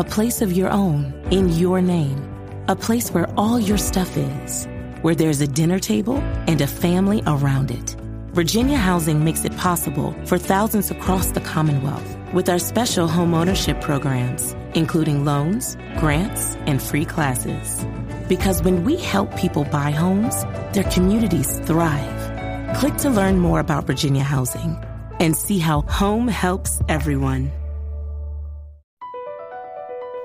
a place of your own in your name, a place where all your stuff is, where there's a dinner table and a family around it. Virginia Housing makes it possible for thousands across the Commonwealth with our special home ownership programs, including loans, grants, and free classes. Because when we help people buy homes, their communities thrive. Click to learn more about Virginia Housing and see how home helps everyone.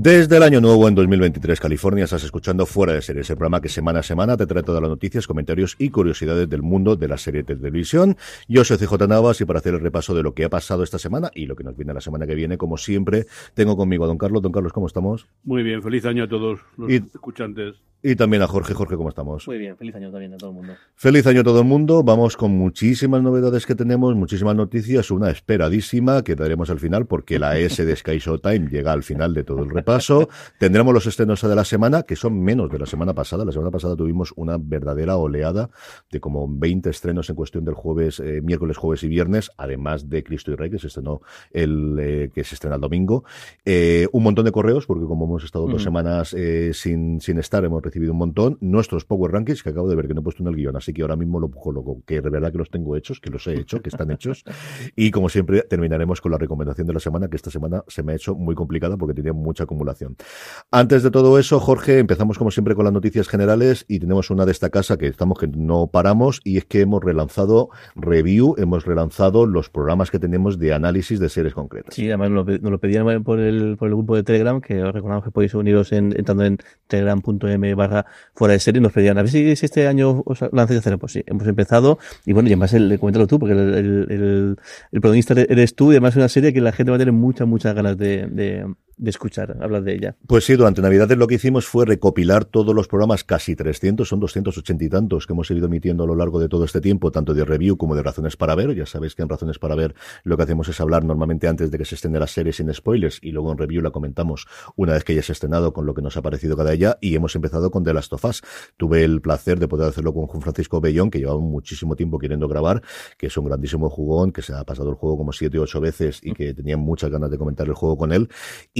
Desde el año nuevo en 2023, California, estás escuchando Fuera de Series, el programa que semana a semana te trae todas las noticias, comentarios y curiosidades del mundo de la serie de televisión. Yo soy CJ Navas y para hacer el repaso de lo que ha pasado esta semana y lo que nos viene la semana que viene, como siempre, tengo conmigo a don Carlos. Don Carlos, ¿cómo estamos? Muy bien, feliz año a todos los Y- escuchantes. Y también a Jorge. Jorge, ¿cómo estamos? Muy bien, feliz año también a todo el mundo. Feliz año a todo el mundo. Vamos con muchísimas novedades que tenemos, muchísimas noticias, una esperadísima que daremos al final porque la S de Sky Showtime llega al final de todo el repaso. Tendremos los estrenos de la semana, que son menos de la semana pasada. La semana pasada tuvimos una verdadera oleada de como 20 estrenos en cuestión del jueves, eh, miércoles, jueves y viernes, además de Cristo y Rey, que se estrenó el, eh, que se estrena el domingo. Eh, un montón de correos, porque como hemos estado dos Ujú. semanas eh, sin, sin estar, hemos recibido un montón. Nuestros Power Rankings, que acabo de ver que no he puesto en el guion, así que ahora mismo lo coloco, que de verdad que los tengo hechos, que los he hecho, que están hechos. Y como siempre, terminaremos con la recomendación de la semana, que esta semana se me ha hecho muy complicada porque tenía mucha acumulación. Antes de todo eso, Jorge, empezamos como siempre con las noticias generales y tenemos una de esta casa que estamos que no paramos y es que hemos relanzado review, hemos relanzado los programas que tenemos de análisis de series concretas. Sí, además nos lo, pedían por el, por el grupo de Telegram, que os recordamos que podéis uniros en, entrando en telegram.m barra fuera de serie. Nos pedían, a ver si, este año os lanzáis a hacer. Pues sí, hemos empezado. Y bueno, y además, el, coméntalo tú, porque el, el, protagonista eres tú y además es una serie que la gente va a tener muchas, muchas ganas de, de escuchar, hablar de ella. Pues sí, durante Navidades lo que hicimos fue recopilar todos los programas, casi 300, son 280 y tantos que hemos ido emitiendo a lo largo de todo este tiempo, tanto de review como de razones para ver. Ya sabéis que en razones para ver lo que hacemos es hablar normalmente antes de que se estrene la serie sin spoilers y luego en review la comentamos una vez que ya se ha estrenado con lo que nos ha parecido cada ella y hemos empezado con The Last of Us. Tuve el placer de poder hacerlo con Juan Francisco Bellón, que llevaba muchísimo tiempo queriendo grabar, que es un grandísimo jugón, que se ha pasado el juego como siete o ocho veces y que tenía muchas ganas de comentar el juego con él.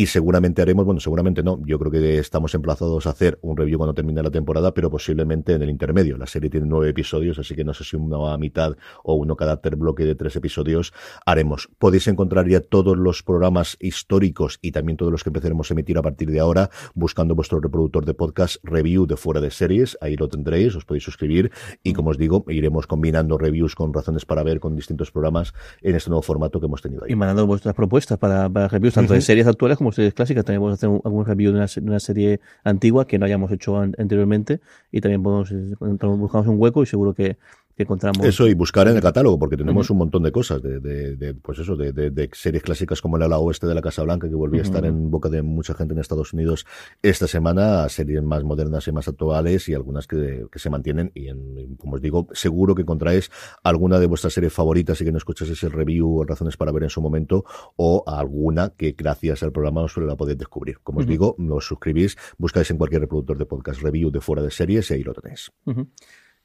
Seguramente haremos, bueno, seguramente no, yo creo que estamos emplazados a hacer un review cuando termine la temporada, pero posiblemente en el intermedio. La serie tiene nueve episodios, así que no sé si uno a mitad o uno cada bloque de tres episodios haremos. Podéis encontrar ya todos los programas históricos y también todos los que empezaremos a emitir a partir de ahora buscando vuestro reproductor de podcast review de fuera de series. Ahí lo tendréis, os podéis suscribir y como os digo, iremos combinando reviews con razones para ver con distintos programas en este nuevo formato que hemos tenido ahí. Y mandando vuestras propuestas para, para reviews, tanto de Ujú. series actuales como series clásicas. También podemos hacer un- algún review de una, de una serie antigua que no hayamos hecho an- anteriormente. Y también podemos, eh, buscamos un hueco y seguro que, que encontramos. Eso y buscar en el catálogo, porque tenemos un montón de cosas, de, de, de, pues eso, de, de, de series clásicas como el ala oeste de la Casa Blanca, que volvió a estar en boca de mucha gente en Estados Unidos esta semana, a series más modernas y más actuales y algunas que, que se mantienen. Y en, como os digo, seguro que encontráis alguna de vuestras series favoritas y que no escucháis el review o razones para ver en su momento, o alguna que gracias al programa os la podéis descubrir. Como os digo, os suscribís, buscáis en cualquier reproductor de podcast review de fuera de series y ahí lo tenéis.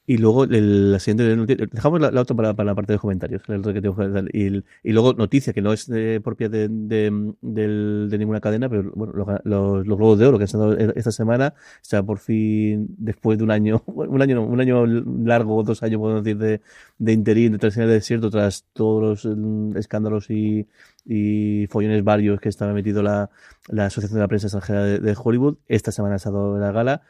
Y luego el, la siguiente dejamos la, la otra para, para, la parte de comentarios, el otro que tengo, y, y, luego noticia que no es de, propia de, de, de, ninguna cadena, pero bueno, los, los, los, Globos de Oro que han estado esta semana, o sea, por fin, después de un año, un año, un año largo, dos años, podemos decir, de, de interín, de transición de desierto, tras todos los mm, escándalos y, y follones varios que estaba metido la, la Asociación de la Prensa Extranjera de, de Hollywood, esta semana ha estado la gala,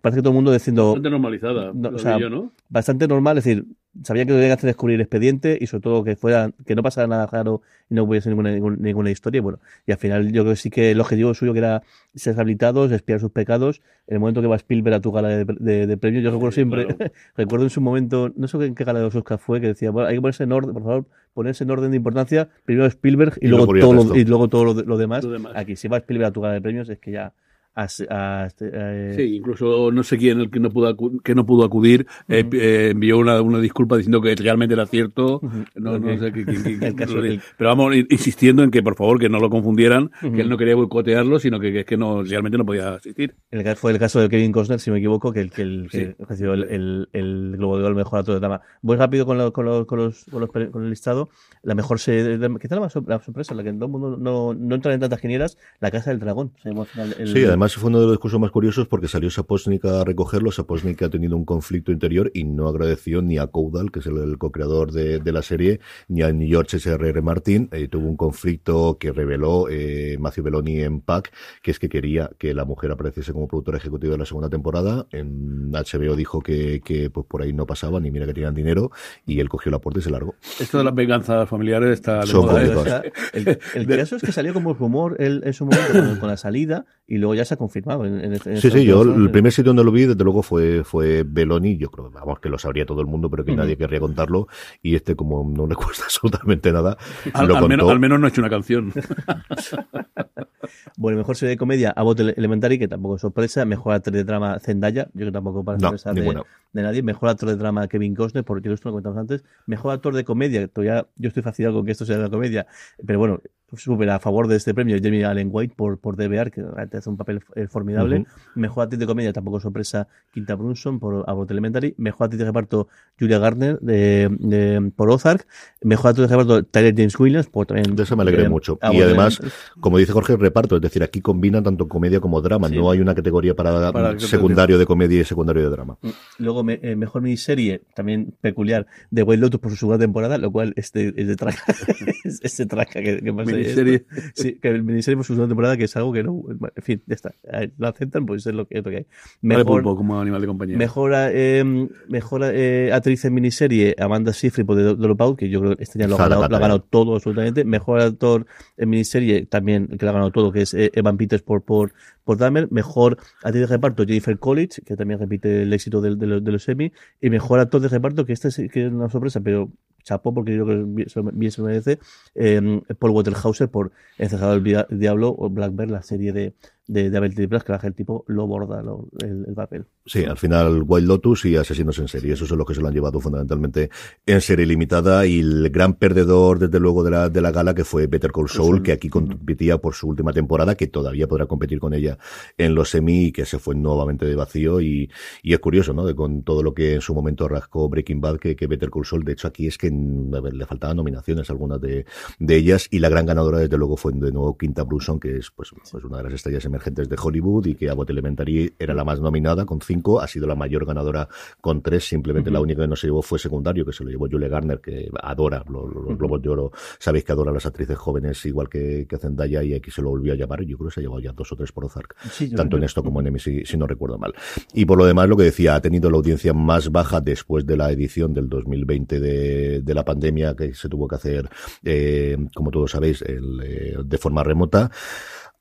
parece que todo el mundo diciendo. Bastante normalizada, no, o sea, yo, ¿no? Bastante normal, es decir, sabía que lo que hacer descubrir expediente y sobre todo que fuera, que no pasara nada raro y no hubiese ninguna, ninguna, ninguna historia. Y bueno, y al final yo creo que sí que el objetivo suyo que era ser rehabilitados, espiar sus pecados. En el momento que va Spielberg a tu gala de, de, de premios, yo recuerdo sí, siempre, claro. recuerdo en su momento, no sé en qué gala de los Oscars fue, que decía, bueno, hay que ponerse en orden, por favor, ponerse en orden de importancia, primero Spielberg y, y luego, todo lo, y luego todo lo, lo, demás. lo demás. Aquí, si va Spielberg a tu gala de premios, es que ya a, a, eh... Sí, incluso no sé quién el que no pudo que no pudo acudir uh -huh. eh, envió una, una, disculpa diciendo que realmente era cierto. Uh -huh. no, okay. no, sé qué, qué, qué, el caso, el... pero vamos insistiendo en que por favor que no lo confundieran, uh -huh. que él no quería boicotearlo, sino que, que, es que no realmente no podía asistir. El, fue el caso de Kevin Costner, si me equivoco, que el que, el, sí. que recibió el, el, el, Globo de Oro al mejor actor de drama. Voy rápido con, lo, con, lo, con, los, con, los, con el listado. La mejor serie, quizá la más la sorpresa, la que todo el mundo no, no entra en tantas genieras, La Casa del Dragón. sí, además fue uno de los discursos más curiosos porque salió Saposnik a recogerlo. Saposnik ha tenido un conflicto interior y no agradeció ni a Caudal, que es el, el co-creador de, de, la serie, ni a George S.R.R. Martin. Eh, tuvo un conflicto que reveló eh, Matthew Belloni en PAC, que es que quería que la mujer apareciese como productora ejecutiva de la segunda temporada. En HBO dijo que, que pues por ahí no pasaba, ni mira que tenían dinero, y él cogió la puerta y se largó. Esto de las venganzas familiares está Son moda, o sea, el, el caso es que salió como rumor él, en su momento con, con, la salida y luego ya se ha confirmado. En, en, sí, sí, yo el primer sitio donde lo vi, desde luego, fue, fue Beloni. Yo creo, vamos, que lo sabría todo el mundo, pero que uh -huh. nadie querría contarlo. Y este, como no le cuesta absolutamente nada, al, lo al, menos, al menos no ha hecho una canción. bueno, mejor serie de comedia, Abbott Elementary, que tampoco es sorpresa. Mejor actor de drama, Zendaya, yo que tampoco para sorpresa no, de, de, nadie. Mejor actor de drama, Kevin Costner, porque esto lo comentamos antes. Mejor actor de comedia, todavía yo estoy fascinado con que esto sea la comedia, pero bueno, súper a favor de este premio, Jeremy Allen White por, por DBR, que hace un papel formidable. Uh -huh. Mejor actriz de comedia, tampoco sorpresa, Quinta Brunson por Abbott Elementary. Mejor actriz de reparto, Julia Gardner de, de, por Ozark. Mejor actriz de reparto, Tyler James Williams. Por también, de eso me alegré eh, mucho. y además, como dice Jorge, reparto, es decir, aquí combina tanto comedia como drama. Sí. No hay una categoría para, para secundario de comedia y secundario de drama. Luego, me, eh, mejor miniserie, también peculiar, de White Lotus por su segunda temporada, lo cual es de, es de traca. es de traca que, que pasa miniserie. Sí, que el miniserie por su segunda temporada, que es algo que no. En fin, ya está. Lo aceptan, pues es lo que, es lo que hay. Mejor, vale pulpo, como animal de compañía. Mejor, eh, mejor eh, actriz en miniserie, Amanda Seyfried por The Dropout, que yo creo que este ya lo ha ganado, lo ha ganado todo absolutamente. Mejor actor en miniserie, también, que lo ha ganado todo, que es eh, Evan Peters por, por, por Dahmer. Mejor actriz de reparto, Jennifer College, que también repite el éxito de, de, los, de los Emmy. Y mejor actor de reparto, que este es, que es una sorpresa, pero chapó porque yo creo que bien se merece, eh, Paul Waterhauser por Encejado del Diablo o Black Bear, la serie de, de, de Abel Triplas, que el tipo lo borda lo, el, el, papel. Sí, al final Wild Lotus y Asesinos en serie, esos son los que se lo han llevado fundamentalmente en serie limitada y el gran perdedor desde luego de la, de la gala que fue Better Call Saul, que aquí competía por su última temporada, que todavía podrá competir con ella en los semi y que se fue nuevamente de vacío. Y, y es curioso, ¿no? De con todo lo que en su momento rascó Breaking Bad, que, que Better Call Saul, de hecho aquí es que le faltaban nominaciones algunas de, de ellas y la gran ganadora desde luego fue de nuevo Quinta Brunson, que es pues, pues una de las estrellas emergentes de Hollywood y que Abbott Elementary era la más nominada con cinco, ha sido la mayor ganadora con tres, simplemente uh -huh. la única que no se llevó fue secundario, que se lo llevó Julie Garner, que adora los, los uh -huh. Globos de Oro, sabéis que adora a las actrices jóvenes igual que, que Zendaya y aquí se lo volvió a llamar, yo creo que se ha llevado ya dos o tres por Ozark, sí, tanto en esto como en Emmy, si, si, no recuerdo mal. Y por lo demás, lo que decía, ha tenido la audiencia más baja después de la edición del 2020 de, de la pandemia que se tuvo que hacer, eh, como todos sabéis, el, eh, de forma remota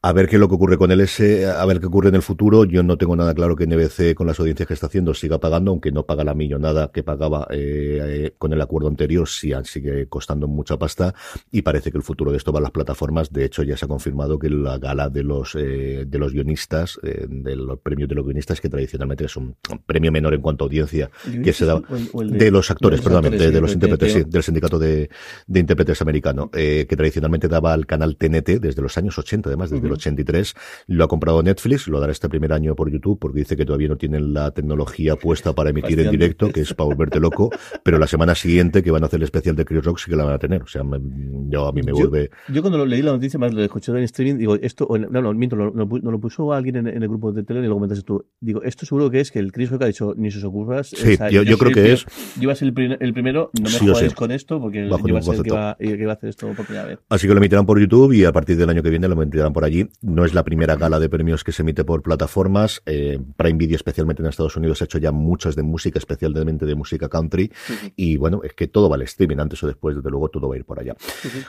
a ver qué es lo que ocurre con el S, a ver qué ocurre en el futuro. Yo no tengo nada claro que NBC, con las audiencias que está haciendo, siga pagando, aunque no paga la millonada que pagaba eh, con el acuerdo anterior, sí sigue costando mucha pasta y parece que el futuro de esto va a las plataformas. De hecho, ya se ha confirmado que la gala de los eh, de los guionistas, eh, de los premios de los guionistas, que tradicionalmente es un premio menor en cuanto a audiencia, que se da de, de, los actores, perdón, de, de, los intérpretes, sí, del sindicato de, de intérpretes americano, eh, que tradicionalmente daba al canal TNT desde los años 80, además, desde uh -huh 83. Lo ha comprado Netflix, lo dará este primer año por YouTube porque dice que todavía no tienen la tecnología puesta para emitir en directo, que es para volverte loco, pero la semana siguiente que van a hacer el especial de Chris Rock sí que la van a tener. O sea, yo, a mí me vuelve... Yo, cuando lo leí la noticia, más lo escuché en streaming, digo, esto, no, no, miento, no, lo puso alguien en, el grupo de tele y lo comentaste tú. Digo, esto seguro que es que el Chris Rock ha dicho, ni sus ocurras. Sí, yo, creo que es... Yo iba a ser el, primero, no me sí con esto, porque yo iba a ser que iba, que iba, a hacer esto por primera vez. Así que lo emitirán por YouTube y a partir del año que viene lo emitirán por allí. No es la primera gala de premios que se emite por plataformas. Eh, Prime Video, especialmente en Estados Unidos, ha hecho ya muchas de música, especialmente de música country. Y bueno, es que todo va al streaming, antes o después, desde luego todo va a ir por allá.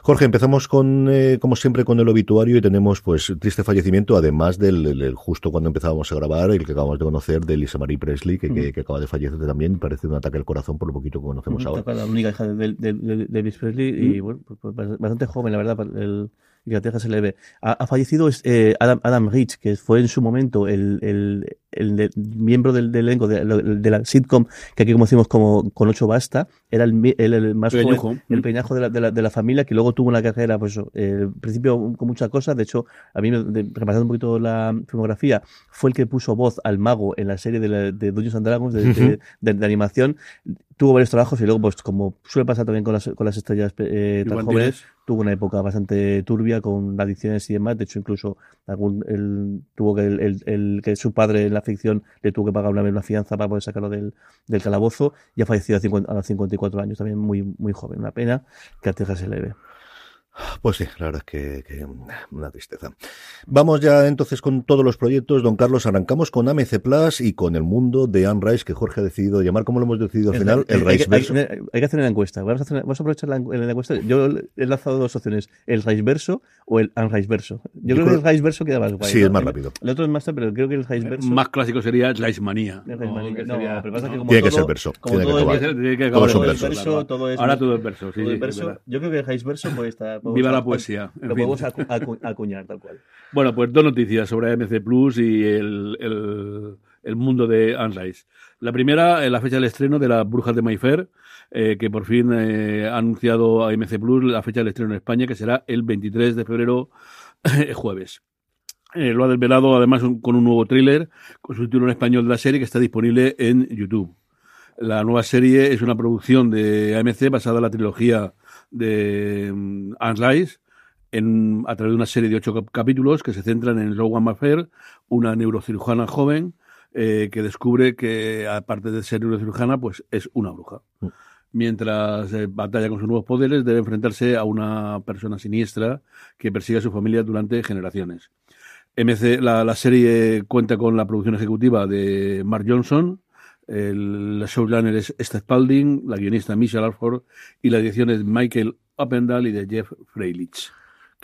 Jorge, empezamos con, eh, como siempre, con el obituario y tenemos pues triste fallecimiento, además del, justo cuando empezábamos a grabar, el que acabamos de conocer de Lisa Marie Presley, que, que, acaba de fallecer también, parece un ataque al corazón por lo poquito que conocemos ahora. La única hija de, de, Presley y bueno, pues, pues, bastante joven, la verdad, el Inglaterra se le. Ha, fallecido eh, Adam, Adam Rich, que fue en su momento el, el, el, miembro del, del elenco de, de, la sitcom, que aquí como decimos como con ocho basta, era el, el, más joven, el peñajo de la, de la, de, la, familia, que luego tuvo una carrera, pues eh, al principio con muchas cosas, de hecho, a mí, repasando un poquito la filmografía, fue el que puso voz al mago en la serie de, de Dungeons and Dragons, de, de animación, tuvo varios trabajos y luego, pues como suele pasar también con las, con las estrellas eh, tan jóvenes, tuvo una época bastante turbia con adicciones y demás. De hecho, incluso algún, el, tuvo que el, el, que su padre en la ficción le tuvo que pagar una, una fianza para poder sacarlo del, calabozo y ha fallecido a, los 54 años, también muy, muy joven. Una pena que a Texas se le ve. Pues sí, la verdad es que, una tristeza. Vamos ya entonces con todos los proyectos. Don Carlos, arrancamos con AMC Plus y con el mundo de Anne Rice, que Jorge ha decidido llamar, ¿cómo lo hemos decidido al final? El, Rice Verso. Hay, que hacer una encuesta. Vamos a, hacer, vamos a aprovechar la, encuesta. Yo he lanzado dos opciones, el Rice Verso o el Anne Rice Verso. Yo, creo que el Rice Verso queda más guay. Sí, es más rápido. El otro es más, pero creo que el Rice Verso. Más clásico sería Rice Manía. No, pero pasa que como tiene que ser verso. tiene todo, que tiene que todo, es verso, todo es Ahora todo es verso. Sí, Yo creo que el Rice Verso puede estar. Viva la poesía. Lo podemos acuñar tal cual. Bueno, pues dos noticias sobre AMC Plus y el, el, mundo de Unrise. La primera, la fecha del estreno de las Brujas de Mayfair, eh, que por fin eh, ha anunciado AMC Plus la fecha del estreno en España, que será el 23 de febrero, jueves. Eh, lo ha desvelado además con un nuevo tráiler con su título en español de la serie que está disponible en YouTube. La nueva serie es una producción de AMC basada en la trilogía de um, Rise a través de una serie de ocho capítulos que se centran en Logan Maffair, una neurocirujana joven eh, que descubre que, aparte de ser neurocirujana, pues es una bruja. Mm. Mientras eh, batalla con sus nuevos poderes, debe enfrentarse a una persona siniestra que persigue a su familia durante generaciones. MC, la, serie cuenta con la producción ejecutiva de Mark Johnson, el showrunner es Steph Spalding, la guionista Michelle Alford y la edición es Michael Appendal y de Jeff Freilich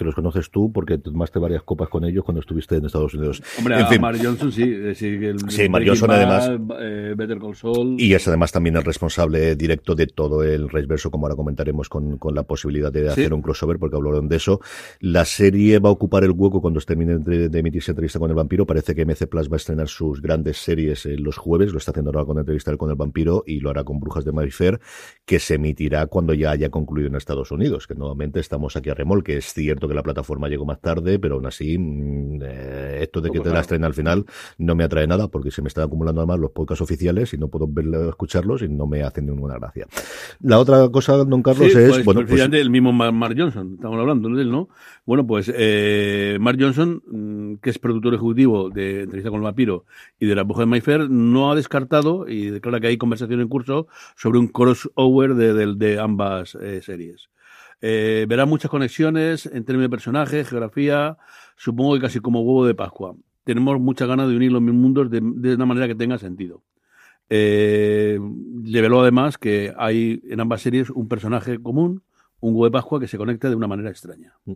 que los conoces tú porque tomaste varias copas con ellos cuando estuviste en Estados Unidos. Hombre, en fin. Johnson sí. Eh, sí, el, sí Johnson además. Eh, Better Call Saul. Y es además también el responsable directo de todo el Verso, como ahora comentaremos con, con la posibilidad de hacer un crossover, porque hablaron de eso. La serie va a ocupar el hueco cuando termine de, emitirse entrevista con el vampiro. Parece que MC Plus va a estrenar sus grandes series los jueves. Lo está haciendo ahora con entrevista con el vampiro y lo hará con Brujas de Mayfair, que se emitirá cuando ya haya concluido en Estados Unidos. Que nuevamente estamos aquí a remolque. Es cierto que la plataforma llegó más tarde, pero aún así, mm, eh, esto de que te la estrena al final no me atrae nada porque se me están acumulando además los podcasts oficiales y no puedo verlo, escucharlos y no me hacen ninguna gracia. La otra cosa, don Carlos, es. Pues, bueno, pues, el mismo Mark Johnson, estamos hablando de él, ¿no? Bueno, pues eh, Mark Johnson, mm, que es productor ejecutivo de Entrevista con el Vampiro y de La Bruja de Mayfair, no ha descartado y declara que hay conversación en curso sobre un crossover de, de, ambas eh, series. Eh, verá muchas conexiones en términos de personajes, geografía, supongo que casi como huevo de Pascua. Tenemos muchas ganas de unir los mundos de, una manera que tenga sentido. Eh, reveló además que hay en ambas series un personaje común, un huevo de Pascua que se conecta de una manera extraña. Mm.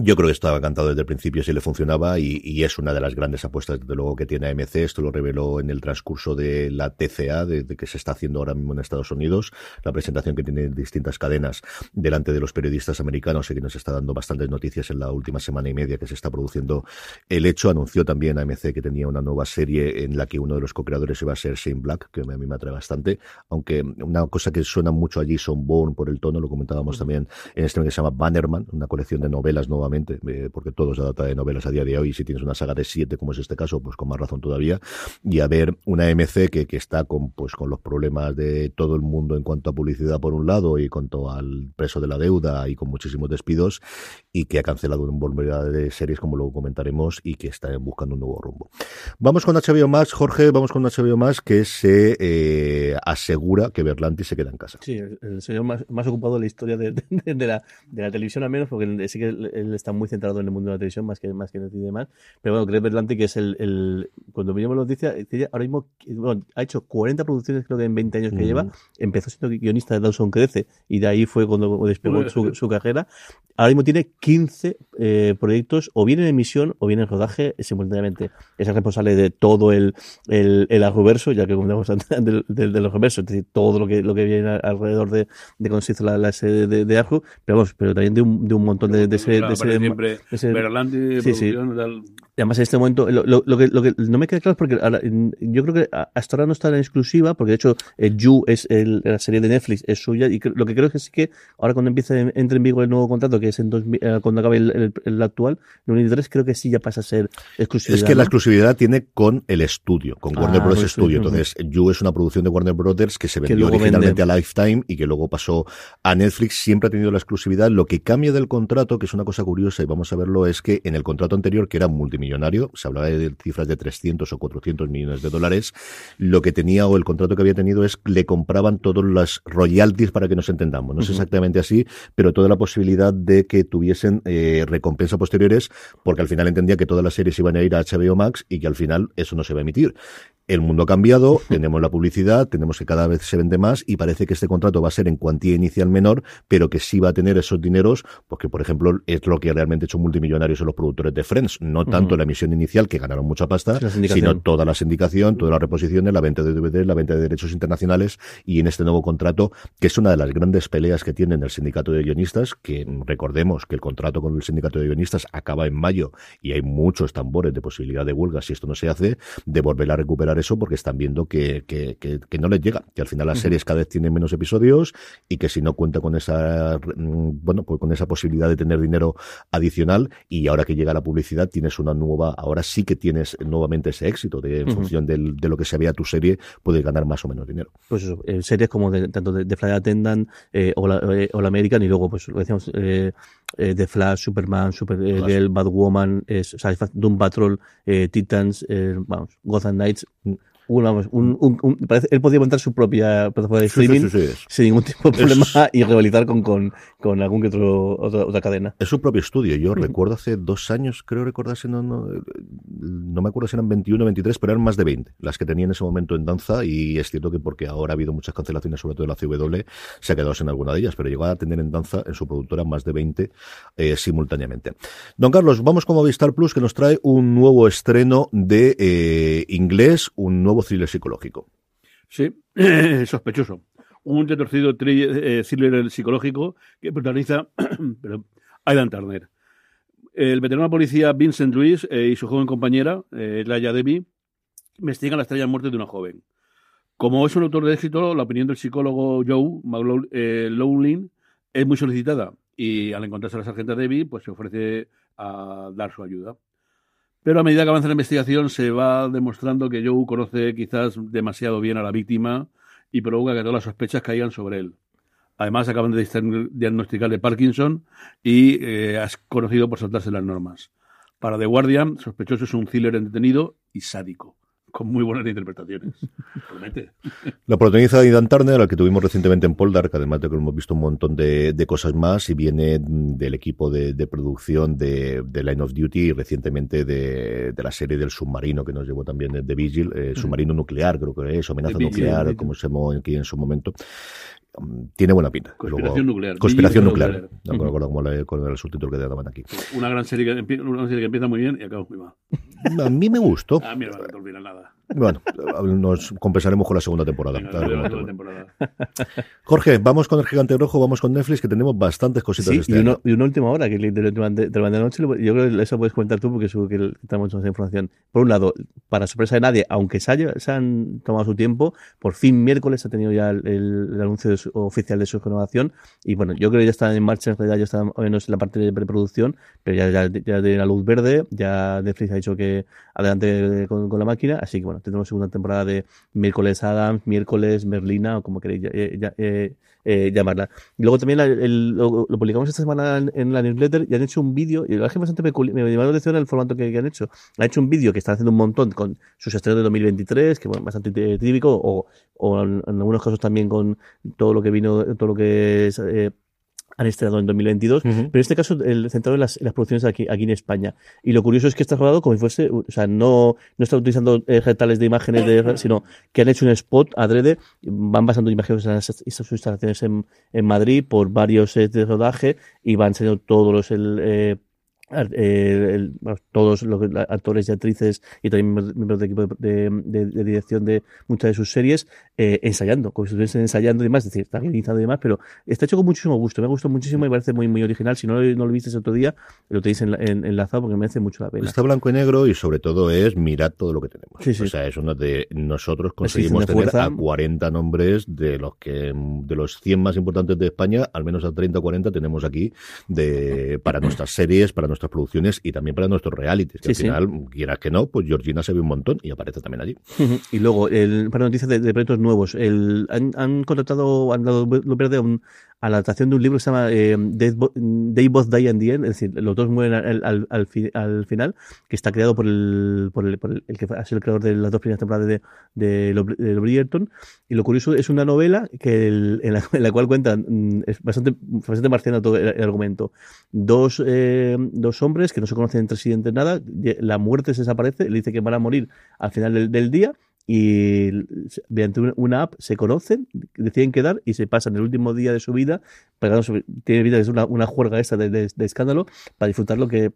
Yo creo que estaba cantado desde el principio si le funcionaba y, es una de las grandes apuestas, desde luego, que tiene AMC. Esto lo reveló en el transcurso de la TCA, de, que se está haciendo ahora mismo en Estados Unidos, la presentación que tiene distintas cadenas delante de los periodistas americanos y que nos está dando bastantes noticias en la última semana y media que se está produciendo el hecho. Anunció también AMC que tenía una nueva serie en la que uno de los co-creadores iba a ser Shane Black, que a mí me atrae bastante, aunque una cosa que suena mucho allí son Bourne por el tono, lo comentábamos también en este que se llama Bannerman, una colección de novelas nuevas nuevamente, eh, porque todo se adapta de novelas a día de hoy. Si tienes una saga de siete, como es este caso, pues con más razón todavía. Y a ver una MC que, que está con, pues, con los problemas de todo el mundo en cuanto a publicidad por un lado y cuanto al preso de la deuda y con muchísimos despidos y que ha cancelado una volverá de series, como luego comentaremos, y que está buscando un nuevo rumbo. Vamos con HBO Max, Jorge, vamos con HBO Max, que se eh, asegura que Berlanti se queda en casa. Sí, el, señor más, ocupado de la historia de, de, la, televisión, al menos, porque sí que él, él, está muy centrado en el mundo de la televisión, más que, más que en el cine y demás. Pero bueno, Greg Berlanti, que es el, el cuando veíamos la noticia, ahora mismo bueno, ha hecho 40 producciones, creo que en 20 años que mm. lleva. Empezó siendo guionista de Dawson Crece, y de ahí fue cuando despegó su, su carrera. Ahora mismo tiene 15 eh, proyectos, o bien en emisión, o bien en rodaje simultáneamente. Es el responsable de todo el, el, el arroverso, ya que comentamos antes del, del, del arroverso, es decir, todo lo que, lo que viene alrededor de, de cuando se hizo la, la serie de, de Arjo, pero vamos, pero también de un, de un montón de, de claro, de ese, siempre ese Berlanti, sí, sí. tal. Además en este momento, lo, lo, lo, que, lo que no me queda claro es porque ahora, yo creo que hasta ahora no está en exclusiva, porque de hecho eh, You es el, la serie de Netflix, es suya, y lo que creo es que sí que ahora cuando empiece, entre en vigor el nuevo contrato, que es en dos, eh, cuando acabe el, el, el actual, en 2023, creo que sí ya pasa a ser exclusividad. Es que ¿no? la exclusividad tiene con el estudio, con Warner ah, Bros. Studio. Entonces, You es una producción de Warner Brothers que se vendió que originalmente vende. a Lifetime y que luego pasó a Netflix. Siempre ha tenido la exclusividad. Lo que cambia del contrato, que es una cosa curiosa y vamos a verlo, es que en el contrato anterior, que era multimillonario, se hablaba de cifras de 300 o 400 millones de dólares, lo que tenía o el contrato que había tenido es le compraban todas las royalties para que nos entendamos. No es uh -huh. exactamente así, pero toda la posibilidad de que tuviesen eh, recompensa posteriores, porque al final entendía que todas las series iban a ir a HBO Max y que al final eso no se va a emitir el mundo ha cambiado, tenemos la publicidad, tenemos que cada vez se vende más y parece que este contrato va a ser en cuantía inicial menor, pero que sí va a tener esos dineros, porque por ejemplo es lo que realmente ha hecho multimillonarios en los productores de Friends, no tanto uh -huh. la emisión inicial, que ganaron mucha pasta, sino toda la sindicación, toda la reposición, la venta de DVD, la venta de derechos internacionales y en este nuevo contrato, que es una de las grandes peleas que tienen el sindicato de guionistas, que recordemos que el contrato con el sindicato de guionistas acaba en mayo y hay muchos tambores de posibilidad de huelga si esto no se hace, de volver a recuperar eso porque están viendo que, que, que, que no les llega, que al final las uh -huh. series cada vez tienen menos episodios y que si no cuenta con esa, mm, bueno, pues con esa posibilidad de tener dinero adicional y ahora que llega la publicidad tienes una nueva, ahora sí que tienes nuevamente ese éxito de, en uh -huh. función del, de lo que se vea tu serie, puedes ganar más o menos dinero. Pues eso, eh, series como de, tanto de, de Fly Attendant eh, o, la, eh, o la American y luego pues lo decíamos eh, eh, The Flash, Superman, Supergirl, Batwoman, eh, Doom Patrol, eh, Titans, eh, vamos, Gotham Knights, un, un, un, parece, él podía montar su propia plataforma de streaming sí, sí, sí, sin ningún tipo de problema es, y rivalizar con, con, con algún que otro otra, otra, cadena. Es su propio estudio. Yo recuerdo hace dos años, creo recordarse, no, no, no me acuerdo si eran 21 o 23, pero eran más de 20 las que tenía en ese momento en danza y es cierto que porque ahora ha habido muchas cancelaciones, sobre todo de la CW, se ha quedado sin alguna de ellas, pero llegó a tener en danza en su productora más de 20 eh, simultáneamente. Don Carlos, vamos con Movistar Plus que nos trae un nuevo estreno de eh, inglés, un nuevo nuevo psicológico. Sí, sospechoso. Un retorcido eh, thriller psicológico que protagoniza Aidan Turner. El veterano policía Vincent Ruiz eh, y su joven compañera, eh, Laia Debbie, investigan la extraña muerte de una joven. Como es un autor de éxito, la opinión del psicólogo Joe McLaughlin es muy solicitada y al encontrarse a la sargenta Debbie, pues se ofrece a dar su ayuda. Pero a medida que avanza la investigación se va demostrando que Joe conoce quizás demasiado bien a la víctima y provoca que todas las sospechas caigan sobre él. Además, acaban de diagnosticarle Parkinson y eh, es conocido por saltarse las normas. Para The Guardian, sospechoso es un thriller entretenido y sádico con muy buenas interpretaciones. Promete. La protagoniza Idan Turner, al que tuvimos recientemente en Poldark, además de que hemos visto un montón de, de cosas más, y viene del equipo de, de producción de, de, Line of Duty y recientemente de, de, la serie del submarino que nos llevó también de, Vigil, eh, submarino nuclear, creo que es, amenaza nuclear, como se llamó aquí en su momento tiene buena pinta. Conspiración Luego, nuclear. Conspiración nuclear. nuclear. No me acuerdo cómo le, con el subtítulo que daban aquí. Una gran serie que, una serie que empieza muy bien y acaba muy mal. A mí me gustó. A mí no me olvida nada. Bueno, nos compensaremos con la segunda temporada. Jorge, vamos con el gigante rojo, vamos con Netflix, que tenemos bastantes cositas sí, este y, año. y una última hora, que de, de, de, de la noche, yo creo que eso puedes comentar tú, porque seguro que tenemos mucha información. Por un lado, para sorpresa de nadie, aunque se, haya, se han tomado su tiempo, por fin miércoles ha tenido ya el, el anuncio de su, oficial de su renovación, y bueno, yo creo que ya está en marcha, en realidad ya está menos en la parte de preproducción, pero ya, ya, ya de la luz verde, ya Netflix ha dicho que adelante con, con la máquina, así que bueno, tendremos segunda temporada de miércoles Adams, miércoles Merlina, o como queréis eh, eh, eh, llamarla. Y luego también lo, lo, publicamos esta semana en, la newsletter y han hecho un vídeo, y verdad es bastante peculiar, me llamó la atención el formato que, han hecho. Han hecho un vídeo que están haciendo un montón con sus estrenos de 2023, que bueno, bastante típico, o, o en, algunos casos también con todo lo que vino, todo lo que es han estrenado en 2022, uh -huh. pero en este caso el centrado en las, en las producciones aquí, aquí en España. Y lo curioso es que está rodado como si fuese, o sea, no, no está utilizando eh, retales de imágenes, de, sino que han hecho un spot adrede, van basando imágenes en sus instalaciones en, en Madrid por varios sets de rodaje y van enseñando todos los el, eh, eh, el, todos los actores y actrices y también miembros de equipo de, de, de dirección de muchas de sus series eh, ensayando, como si estuviesen ensayando y demás, es decir, está guionizado y demás, pero está hecho con muchísimo gusto, me ha gustado muchísimo y parece muy muy original, si no, no lo viste otro día, lo tenéis en, en, enlazado porque merece mucho la pena. Está blanco y negro y sobre todo es mirad todo lo que tenemos. Sí, sí. O sea, es uno de nosotros conseguimos tener a 40 nombres de los que de los 100 más importantes de España, al menos a 30 o 40 tenemos aquí de para nuestras series, para nuestras producciones y también para nuestros realities. Que sí, al final, sí. quieras que no, pues Georgina se ve un montón y aparece también allí. Y luego, el, para noticias de, de proyectos nuevos, el, han, han, contratado, han dado luz verde a, un, a la adaptación de un libro que se llama eh, Both Die and the End, es decir, los dos mueren al, al, al, fi, al final, que está creado por el, por el, por el, el, que ha sido el creador de las dos primeras temporadas de, de, de, de Bridgerton. Y lo curioso es una novela que el, en, la, en, la, cual cuentan, mm, es bastante, bastante marciano todo el, el argumento. Dos, eh, dos hombres que no se conocen entre sí entre nada, la muerte se desaparece, le dice que van a morir al final del, del día y mediante una app se conocen, deciden quedar y se pasan el último día de su vida, pegándose, tiene vida es una, una juerga esta de, de, de, escándalo para disfrutar lo que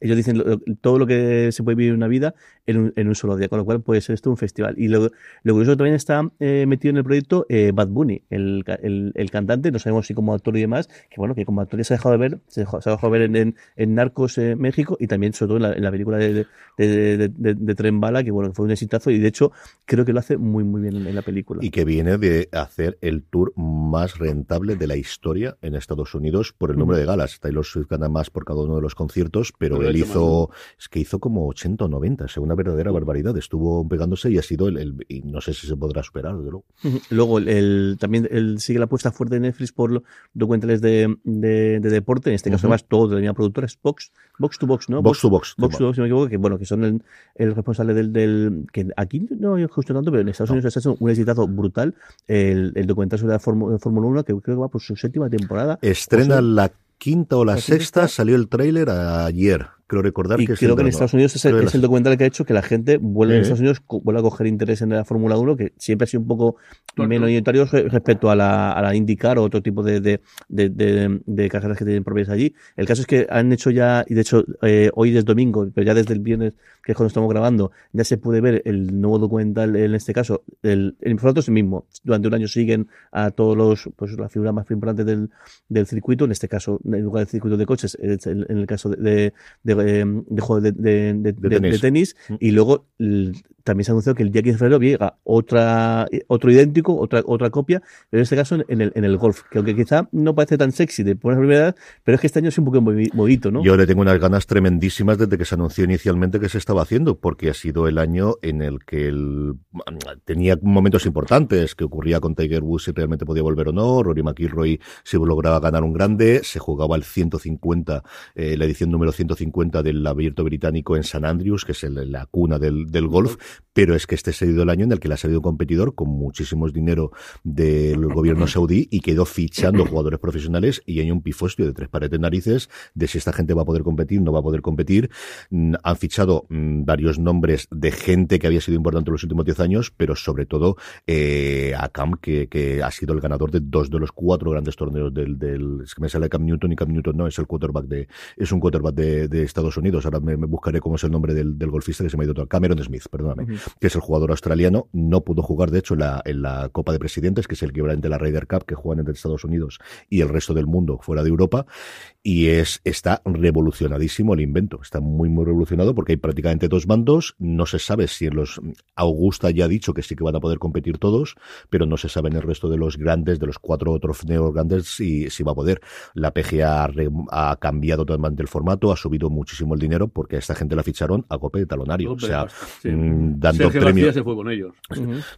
ellos dicen lo, todo lo que se puede vivir en una vida en un, en un, solo día, con lo cual puede ser esto un festival. Y lo, lo curioso también está eh, metido en el proyecto eh, Bad Bunny, el, el, el, cantante, no sabemos si como actor y demás, que bueno, que como actor ya se ha dejado de ver, se, dejó, se ha dejado de ver en, en, en Narcos eh, México y también sobre todo en la, en la película de, de, de, de, Tren Bala, que bueno, fue un exitazo y de hecho creo que lo hace muy muy bien en, la película. Y que viene de hacer el tour más rentable de la historia en Estados Unidos por el número de galas. Taylor Swift gana más por cada uno de los conciertos, pero él hizo, es que hizo como 80 o 90, es una verdadera barbaridad. Estuvo pegándose y ha sido el, el y no sé si se podrá superar, luego. Luego, el, también el, sigue la apuesta fuerte de Netflix por documentales de, de, de deporte, en este caso uh -huh. además todo de la misma productora, es Box, Box to Box, ¿no? Box, box to Box. Box to Box, si me equivoco, que bueno, que son el, el responsable del, del, que aquí no justo tanto, pero en Estados Unidos no. ha sido un exitazo brutal, el, el documental sobre la Fórmula 1, que creo que va por su séptima temporada. Estrena o sea, la quinta o la, la sexta, sexta, salió el tráiler ayer creo recordar y que creo que en Estados Unidos es el, es el, documental que ha hecho que la gente vuelve ¿Eh? en Estados Unidos vuelve a coger interés en la Fórmula 1 que siempre ha sido un poco menos minoritario respecto a la, a la IndyCar o otro tipo de, de, de, de, de carreras que tienen propias allí. El caso es que han hecho ya, y de hecho eh, hoy es domingo, pero ya desde el viernes, que es cuando estamos grabando, ya se puede ver el nuevo documental, en este caso, el, el formato es el mismo. Durante un año siguen a todos los, pues la figura más importante del, del circuito, en este caso, en lugar del circuito de coches, en el caso de, de de, de juego de, de, de, de tenis, tenis mm. y luego también se anunció que el día 15 de febrero llega otra, otro idéntico, otra, otra copia, pero en este caso en el, en el golf, que aunque quizá no parece tan sexy de primera edad, pero es que este año es un poco movido, ¿no? Yo le tengo unas ganas tremendísimas desde que se anunció inicialmente que se estaba haciendo, porque ha sido el año en el que el, tenía momentos importantes, que ocurría con Tiger Woods si realmente podía volver o no, Rory McIlroy si lograba ganar un grande, se jugaba el 150, eh, la edición número 150 del abierto británico en San Andrews, que es el, la cuna del, del golf, pero es que este ha sido el año en el que le ha salido un competidor con muchísimos dinero del gobierno saudí y quedó fichando jugadores profesionales y hay un pifostio de tres pares de narices de si esta gente va a poder competir, no va a poder competir. Mm, han fichado mmm, varios nombres de gente que había sido importante en los últimos diez años, pero sobre todo eh, a Cam, que, que, ha sido el ganador de dos de los cuatro grandes torneos del, del es que me sale Cam Newton y Cam Newton no, es el quarterback de, es un quarterback de, de Estados Unidos. Ahora me, me, buscaré cómo es el nombre del, del golfista que se me ha ido todo. Cameron Smith, perdóname. Que es el jugador australiano. No pudo jugar, de hecho, en la, en la Copa de Presidentes, que es el equivalente a la Ryder Cup, que juegan entre Estados Unidos y el resto del mundo fuera de Europa. Y es, está revolucionadísimo el invento. Está muy, muy revolucionado porque hay prácticamente dos bandos. No se sabe si en los. Augusta ya ha dicho que sí que van a poder competir todos, pero no se sabe en el resto de los grandes, de los cuatro otros grandes, si, si va a poder. La PGA ha, ha cambiado totalmente el formato, ha subido muchísimo el dinero porque a esta gente la ficharon a cope de talonario. o sea, mm, dando premios.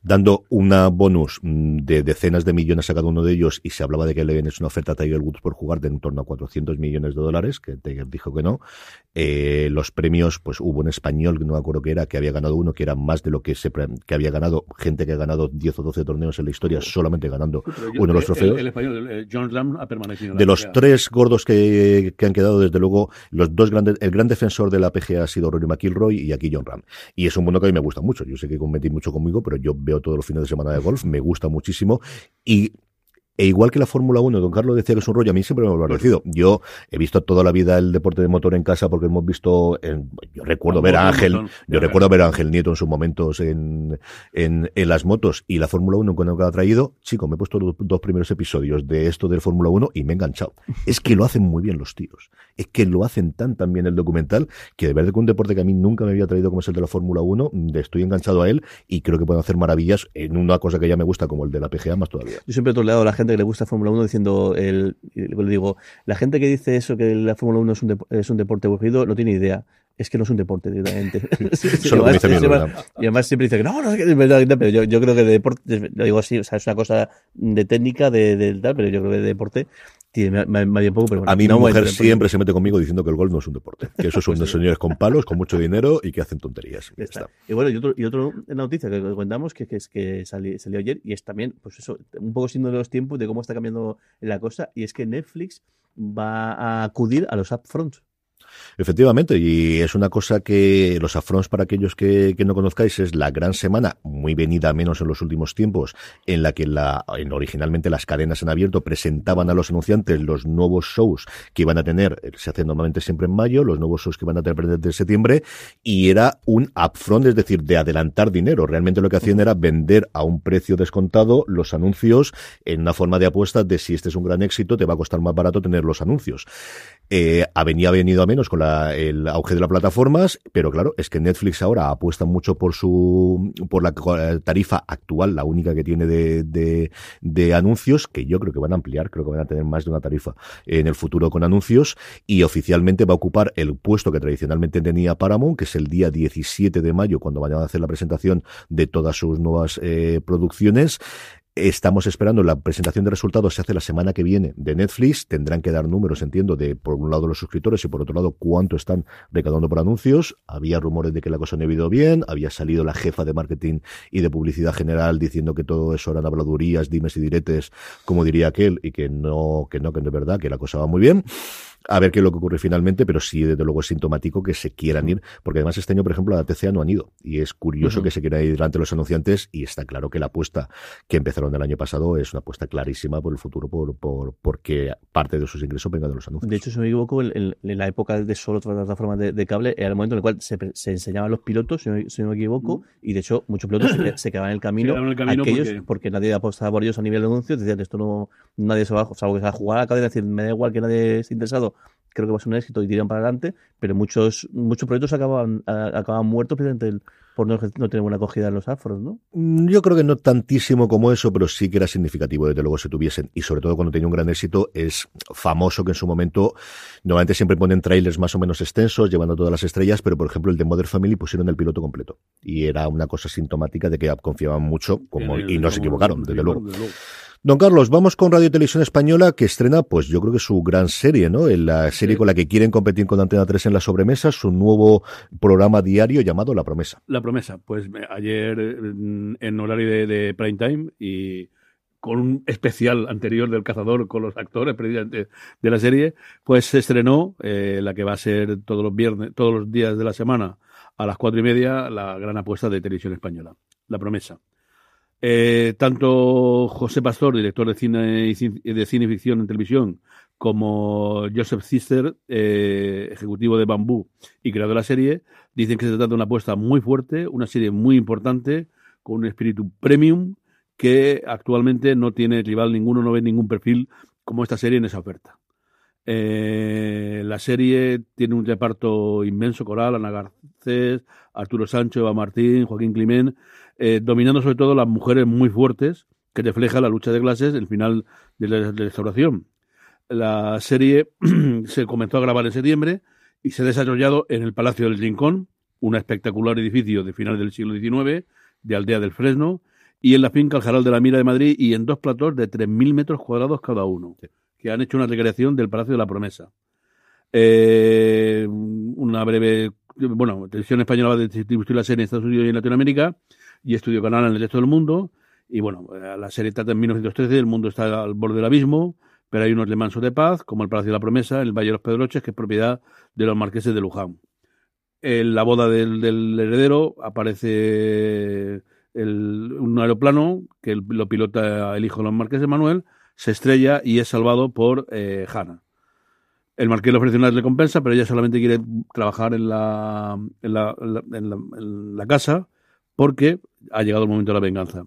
Dando una bonus mm, de decenas de millones a cada uno de ellos y se hablaba de que le es una oferta a Tiger Woods por jugar de en torno a 400 millones de dólares, que Tiger dijo que no. Eh, los premios, pues hubo un español, no me acuerdo que era, que había ganado uno que era más de lo que se que había ganado gente que ha ganado 10 o 12 torneos en la historia solamente ganando uno de los trofeos. El, español, John Ram ha permanecido. De los tres gordos que, que, han quedado, desde luego, los dos grandes, el gran defensor de la PGA ha sido Rory McIlroy y aquí John Ram. Y es un mundo que a mí me gusta mucho. Yo sé que competí mucho conmigo, pero yo veo todos los fines de semana de golf, me gusta muchísimo. Y e igual que la Fórmula 1, don Carlos decía que es un rollo, a mí siempre me ha parecido. Yo he visto toda la vida el deporte de motor en casa porque hemos visto, en, yo recuerdo ver a Ángel, yo recuerdo ver a Ángel Nieto en sus momentos en, en, en las motos y la Fórmula 1 cuando ha traído, chico, me he puesto los dos primeros episodios de esto de Fórmula 1 y me he enganchado. Es que lo hacen muy bien los tíos. Es que lo hacen tan tan bien el documental que de verdad que un deporte que a mí nunca me había traído como es el de la Fórmula 1, estoy enganchado a él y creo que pueden hacer maravillas en una cosa que ya me gusta como el de la PGA más todavía. Yo siempre he toleado a la gente que le gusta Fórmula 1 diciendo, el, le digo, la gente que dice eso, que la Fórmula 1 es un, es un deporte aburrido, no tiene idea es que no es un deporte directamente. y, además, siempre dice que no, no es verdad, pero yo, yo creo que de deporte, lo digo así, o sea, es una cosa de técnica, de, de tal, pero yo creo que de deporte poco, pero A mí mi mujer siempre se mete conmigo diciendo que el golf no es un deporte, que esos son unos señores con palos, con mucho dinero y que hacen tonterías. Y, está. y bueno, y otro, y otro noticia que contamos que, que es que salió, salió ayer y es también, pues eso, un poco siendo de los tiempos de cómo está cambiando la cosa y es que Netflix va a acudir a los upfronts. Efectivamente, y es una cosa que los afrons, para aquellos que, no conozcáis, es la gran semana, muy venida menos en los últimos tiempos, en la que la, en, originalmente las cadenas en abierto presentaban a los anunciantes los nuevos shows que iban a tener, eh, se hace normalmente siempre en mayo, los nuevos shows que van a tener desde septiembre, y era un upfront, es decir, de adelantar dinero. Realmente lo que hacían era vender a un precio descontado los anuncios en una forma de apuesta de si este es un gran éxito, te va a costar más barato tener los anuncios. Eh, venía venido a menos con la, el auge de las plataformas, pero claro, es que Netflix ahora apuesta mucho por su por la tarifa actual, la única que tiene de, de, de, anuncios, que yo creo que van a ampliar, creo que van a tener más de una tarifa en el futuro con anuncios, y oficialmente va a ocupar el puesto que tradicionalmente tenía Paramount, que es el día 17 de mayo, cuando vayan a hacer la presentación de todas sus nuevas eh, producciones. Estamos esperando la presentación de resultados, se hace la semana que viene de Netflix. Tendrán que dar números, entiendo, de por un lado los suscriptores y por otro lado cuánto están recaudando por anuncios. Había rumores de que la cosa no había ido bien, había salido la jefa de marketing y de publicidad general diciendo que todo eso eran habladurías, dimes y diretes, como diría aquel, y que no, que no, que no es verdad, que la cosa va muy bien a ver qué es lo que ocurre finalmente, pero sí, desde luego es sintomático que se quieran ir, porque además este año, por ejemplo, la TCA no han ido, y es curioso que se quieran ir delante de los anunciantes, y está claro que la apuesta que empezaron el año pasado es una apuesta clarísima por el futuro, por, por porque parte de sus ingresos venga de los anuncios. De hecho, si no me equivoco, en, la época de solo plataformas de, de, cable, era el momento en el cual se, se enseñaban los pilotos, si no, me equivoco, y de hecho, muchos pilotos se, quedaban en el camino, en el camino aquellos, porque... nadie apostaba por ellos a nivel de anuncios, decían, esto no, nadie se va, o sea, que se va a jugar a la cadena, decir, me da igual que nadie esté interesado, creo que va a ser un éxito y tiran para adelante, pero muchos muchos proyectos acaban, acaban muertos precisamente por no, no, tener buena acogida en los afros, ¿no? Mm, yo creo que no tantísimo como eso, pero sí que era significativo, desde luego, se tuviesen. Y sobre todo cuando tenía un gran éxito, es famoso que en su momento, normalmente siempre ponen trailers más o menos extensos, llevando todas las estrellas, pero por ejemplo el de Mother Family pusieron el piloto completo. Y era una cosa sintomática de que confiaban mucho como, y no se equivocaron, desde luego. Don Carlos, vamos con Radio Televisión Española que estrena, pues yo creo que su gran serie, ¿no? La serie con la que quieren competir con Antena 3 en la sobremesa, su nuevo programa diario llamado La Promesa. La Promesa, pues ayer en horario de, prime time y con un especial anterior del cazador con los actores precisamente de la serie, pues se estrenó eh, la que va a ser todos los viernes, todos los días de la semana a las cuatro y media la gran apuesta de televisión española, La Promesa. Eh, tanto José Pastor, director de cine, y de cine ficción en televisión, como Joseph Zister, eh, ejecutivo de Bambú y creador de la serie, dicen que se trata de una apuesta muy fuerte, una serie muy importante, con un espíritu premium, que actualmente no tiene rival ninguno, no ve ningún perfil como esta serie en esa oferta. Eh, la serie tiene un reparto inmenso, coral, Ana Garcés, Arturo Sancho, Eva Martín, Joaquín Climén, eh, dominando sobre todo las mujeres muy fuertes, que refleja la lucha de clases, el final de la, restauración. La serie se comenzó a grabar en septiembre y se ha desarrollado en el Palacio del Rincón, un espectacular edificio de finales del siglo XIX, de Aldea del Fresno, y en la finca Aljaral de la Mira de Madrid y en dos platós de 3.000 metros cuadrados cada uno, que han hecho una recreación del Palacio de la Promesa. Eh, una breve, bueno, Televisión Española va a distribuir la serie en Estados Unidos y en Latinoamérica y Estudio Canal en el resto del mundo. Y bueno, la serie trata en 1913, el mundo está al borde del abismo, pero hay unos lemansos de paz, como el Palacio de la Promesa, el Valle de los Pedroches, que es propiedad de los marqueses de Luján. En la boda del, del heredero aparece un aeroplano que lo pilota el hijo de los marqueses Manuel, se estrella y es salvado por eh, Hanna. El marqués le ofrece una recompensa, pero ella solamente quiere trabajar en la, en la, en la, casa porque ha llegado el momento de la venganza.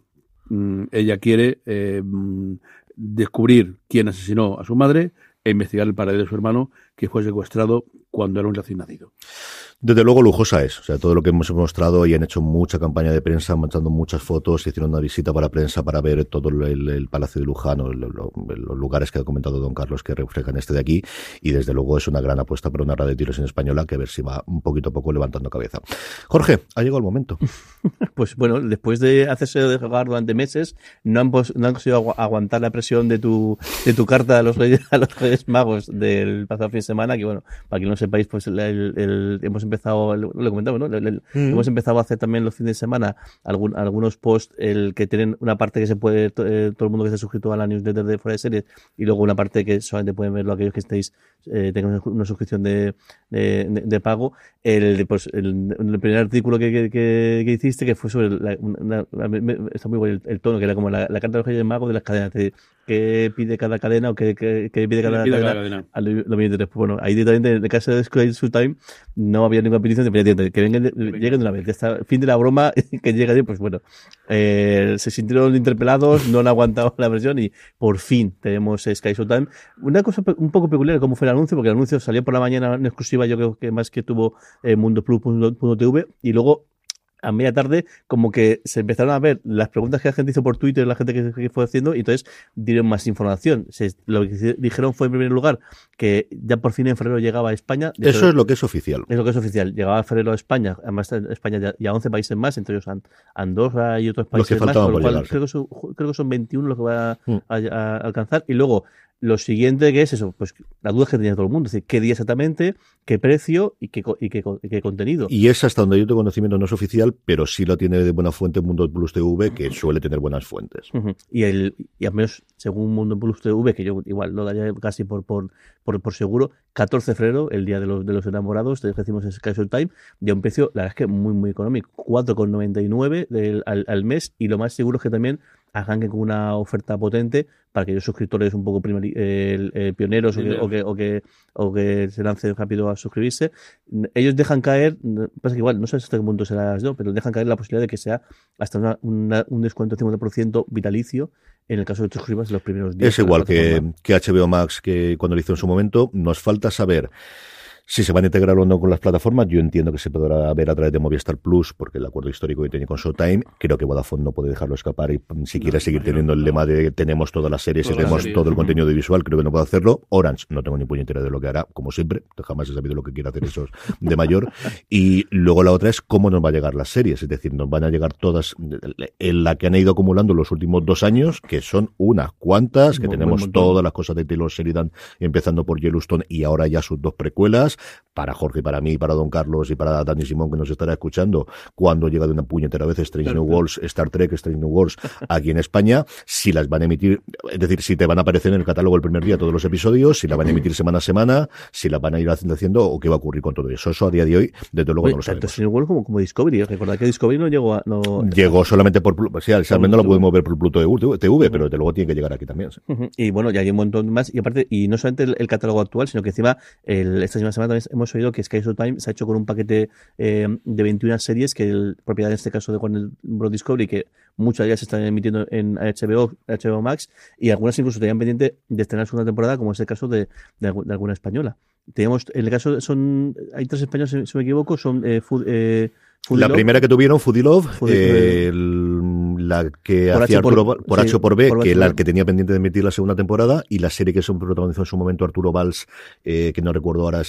Mm, ella quiere eh, descubrir quién asesinó a su madre e investigar el paradero de su hermano, que fue secuestrado cuando era un recién nacido. Desde luego lujosa es, o sea, todo lo que hemos mostrado y han hecho mucha campaña de prensa, mandando muchas fotos, hicieron una visita para prensa para ver todo el, Palacio de Lujano, los lugares que ha comentado don Carlos que reflejan este de aquí, y desde luego es una gran apuesta para una red de tiros en española que a ver si va un poquito a poco levantando cabeza. Jorge, ha llegado el momento. Pues bueno, después de hacerse de jugar durante meses, no han, no han conseguido aguantar la presión de tu, de tu carta a los Reyes, a los Reyes Magos del pasado fin de semana, que bueno, para que no sepáis, pues el, hemos empezado, lo comentamos, ¿no? Mm. Hemos empezado a hacer también los fines de semana algún, algunos posts el que tienen una parte que se puede, eh, todo el mundo que esté suscrito a la newsletter de Fuera de Series y luego una parte que solamente pueden verlo aquellos que estéis, eh, tengan una suscripción de, de, de, pago. El, pues, el, el, primer artículo que, que, que, hiciste que fue sobre la, una, está muy bueno el, tono, que era como la, la carta de los Reyes Magos de las cadenas. De, qué pide cada cadena o qué, qué, qué pide cada, pide cadena, cadena. Pues bueno, ahí directamente en el caso de Sky Time no había ninguna petición de que vengan, lleguen de una vez. Hasta fin de la broma que llega, pues bueno, eh, se sintieron interpelados, no han aguantado la versión y por fin tenemos Sky Time. Una cosa un poco peculiar como fue el anuncio, porque el anuncio salió por la mañana en exclusiva, yo creo que más que tuvo eh, mundoplus.tv y luego a media tarde como que se empezaron a ver las preguntas que la gente hizo por Twitter, la gente que, fue haciendo, y entonces dieron más información. lo que dijeron fue en primer lugar que ya por fin en febrero llegaba a España. Eso es lo que es oficial. Es lo que es oficial. Llegaba en febrero a España, además España ya, a 11 países más, entre ellos Andorra y otros países más, creo, que son, creo que son 21 los que va mm. a alcanzar. Y luego lo siguiente que es eso, pues la duda que tenía todo el mundo, es decir, qué día exactamente, qué precio y qué, y qué, qué contenido. Y es hasta donde yo tengo conocimiento, no es oficial, pero sí lo tiene de buena fuente Mundo Plus TV, que suele tener buenas fuentes. Y el y al menos según Mundo Plus TV, que yo igual lo daría casi por, por, por, seguro, 14 de febrero, el día de los, de los enamorados, decimos en Sky Time, ya un precio, la verdad es que muy, muy económico, 4,99 al, al mes, y lo más seguro es que también arranquen con una oferta potente para aquellos suscriptores un poco pioneros o que, o, que, o, que, se lancen rápido a suscribirse. Ellos dejan caer, pasa que igual, no sé hasta qué punto será yo, pero dejan caer la posibilidad de que sea hasta un descuento de 50% vitalicio en el caso de suscribas en los primeros días. Es igual que, que HBO Max, que cuando lo hizo en su momento, nos falta saber si se van a integrar o no con las plataformas, yo entiendo que se podrá ver a través de Movistar Plus, porque el acuerdo histórico que tiene con Showtime, creo que Vodafone no puede dejarlo escapar y mm, si quiere seguir teniendo el lema de tenemos todas las series y tenemos todo el contenido visual, creo que no puede hacerlo. Orange, no tengo ni puñetera de lo que hará, como siempre, jamás he sabido lo que quiere hacer esos de mayor. Y luego la otra es cómo nos va a llegar las series, es decir, nos van a llegar todas en la que han ido acumulando los últimos dos años, que son unas cuantas, que tenemos todas las cosas de Taylor Sheridan, empezando por Yellowstone y ahora ya sus dos precuelas, para Jorge, para mí, para Don Carlos y para Dani Simón que nos estará escuchando, cuando llega de una puñetera vez Strange New Worlds, Star Trek, Strange New Worlds aquí en España, si las van a emitir, es decir, si te van a aparecer en el catálogo el primer día todos los episodios, si la van a emitir semana a semana, si la van a ir haciendo o qué va a ocurrir con todo eso. Eso a día de hoy, desde luego no lo sabemos. Strange New Worlds como, como Discovery, recordad que Discovery no llegó a... No... Llegó solamente por, o sea, no lo podemos ver por Pluto TV, pero desde luego tiene que llegar aquí también. Y bueno, ya hay un montón más, y aparte, y no solamente el, catálogo actual, sino que encima, el, esta misma semana también hemos oído que Sky se ha hecho con un paquete eh, de 21 series que el propiedad en este caso de Warner Bros. Discovery, que muchas ya se están emitiendo en HBO, HBO Max, y algunas incluso tenían pendiente de estrenar segunda temporada, como es el caso de, de, alguna española. Tenemos, en el caso, son, hay tres españoles, si me equivoco, son eh, eh la primera que tuvieron, Foodie Love, eh, la que hacía Arturo por, H por B, que la que tenía pendiente de emitir la segunda temporada, y la serie que se protagonizó en su momento Arturo Valls, eh, que no recuerdo ahora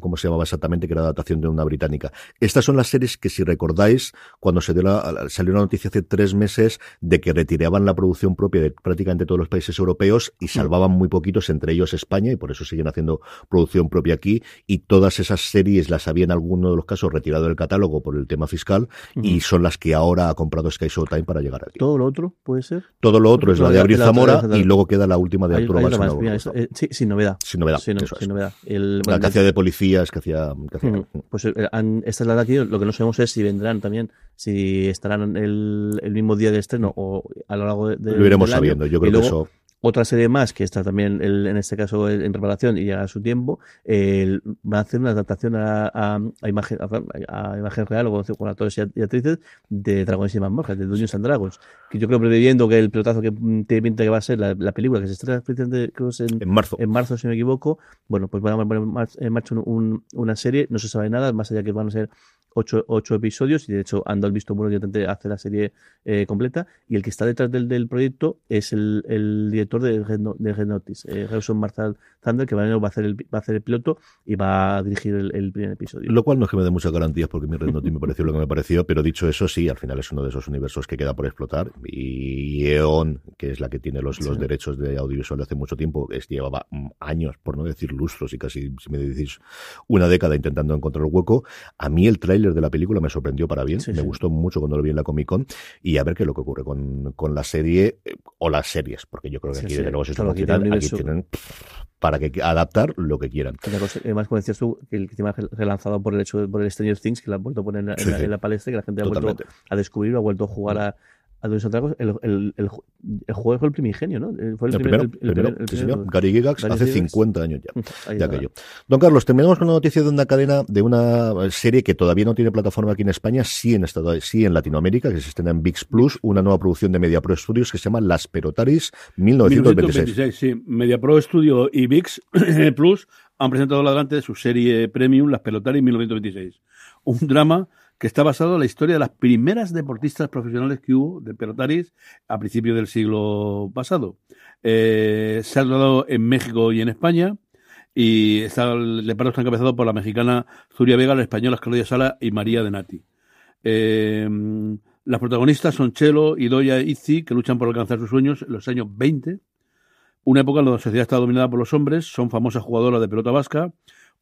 cómo se llamaba exactamente, que era adaptación de una británica. Estas son las series que, si recordáis, cuando se dio la, salió la noticia hace tres meses de que retiraban la producción propia de prácticamente todos los países europeos y salvaban muy poquitos, entre ellos España, y por eso siguen haciendo producción propia aquí, y todas esas series las habían en alguno de los casos retirado del catálogo por el tema fiscal y son las que ahora ha comprado Sky Showtime para llegar ¿Todo lo otro puede ser? Todo lo otro es la de Abril Zamora y luego queda la última de Arturo Valls. Eh, sí, sin novedad. Sin novedad. Sin, novedad. la que hacía de policías, que hacía... Pues eh, esta es la de aquí, lo que no sabemos es si vendrán también, si estarán el, el mismo día de estreno o a lo largo de... Lo iremos sabiendo, yo creo que eso otra serie más que está también en este caso en preparación y llega a su tiempo va a hacer una adaptación a, a, imagen a, imagen real o con, actores y actrices de Dragones y Mazmorras de Dungeons and Dragons que yo creo previendo que el pelotazo que tiene pinta que va a ser la, película que se estrena en, en, marzo. en marzo si no me equivoco bueno pues van a poner en marcha una serie no se sabe nada más allá que van a ser ocho, ocho episodios y de hecho ando al visto bueno ya hace la serie eh, completa y el que está detrás del, del proyecto es el, el director de Red, de Red Notice, eh, Marshall Thunder, que va a, hacer el, va a hacer el piloto y va a dirigir el, primer episodio. Lo cual no es que me dé muchas garantías porque mi Red Notice me pareció lo que me pareció, pero dicho eso, sí, al final es uno de esos universos que queda por explotar y EON, que es la que tiene los, los derechos de audiovisual de hace mucho tiempo, es, llevaba años, por no decir lustros y casi, si me decís, una década intentando encontrar el hueco. A mí el tráiler de la película me sorprendió para bien, me gustó mucho cuando lo vi en la Comic Con y a ver qué es lo que ocurre con, con la serie eh, o las series, porque yo creo que aquí de nuevo si aquí tienen para que adaptar lo que quieran. Además, como decías tú, que el tema relanzado por el hecho por el Stranger Things, que lo han vuelto a poner en la, en la palestra, que la gente ha vuelto a descubrir, ha vuelto a jugar a, el, el, el, juego fue el primigenio, ¿no? Eh, fue el, primero, primero, sí, señor. Gary Gigax hace 50 años ya, de aquello. Don Carlos, terminamos con la noticia de una cadena, de una serie que todavía no tiene plataforma aquí en España, sí en, Estado, sí en Latinoamérica, que se estrena en VIX Plus, una nueva producción de Media Pro Studios que se llama Las Perotaris 1926. 1926 sí. Media Pro Studio y VIX Plus han presentado adelante su serie premium Las Pelotaris 1926. Un drama que está basado en la historia de las primeras deportistas profesionales que hubo de pelotaris a principios del siglo pasado. Eh, se ha rodado en México y en España y está, el reparto está encabezado por la mexicana Zuria Vega, la española Claudia Sala y María de Nati. Eh, las protagonistas son Chelo y Doya Izzi, que luchan por alcanzar sus sueños en los años 20, una época en la sociedad está dominada por los hombres, son famosas jugadoras de pelota vasca,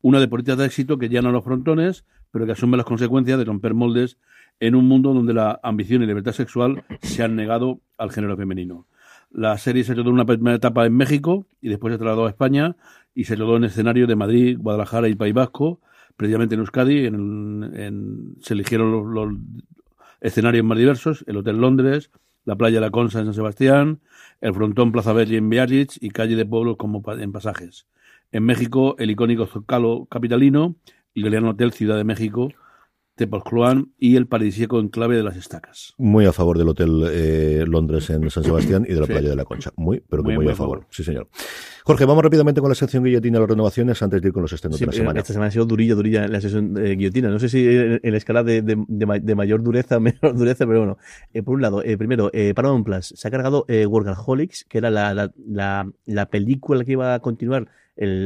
una deportista de éxito que llena los frontones, pero que asume las consecuencias de romper moldes en un mundo donde la ambición y libertad sexual se han negado al género femenino. La serie se rodó en una primera etapa en México y después se trasladó a España y se rodó en escenario de Madrid, Guadalajara y País Vasco, precisamente en Euskadi. En, se eligieron los, escenarios más diversos, el Hotel Londres, la playa La Consa en San Sebastián, el frontón Plaza Belli en Biarritz y calle de pueblos como en Pasajes. En México, el icónico Zocalo capitalino, el Galeano Hotel Ciudad de México, Tepoztluán y el paradisíaco enclave de las Estacas. Muy a favor del Hotel eh, Londres en San Sebastián y de la Playa de la Concha. Muy, pero muy, muy, a favor. Sí, señor. Jorge, vamos rápidamente con la sección guillotina de las renovaciones antes de ir con los estrenos de la semana. Esta semana ha sido durilla, durilla la sección eh, guillotina. No sé si en, la escala de, de, mayor dureza o menor dureza, pero bueno. Eh, por un lado, eh, primero, eh, Paramount Plus se ha cargado eh, Workaholics, que era la, la, la, la película que iba a continuar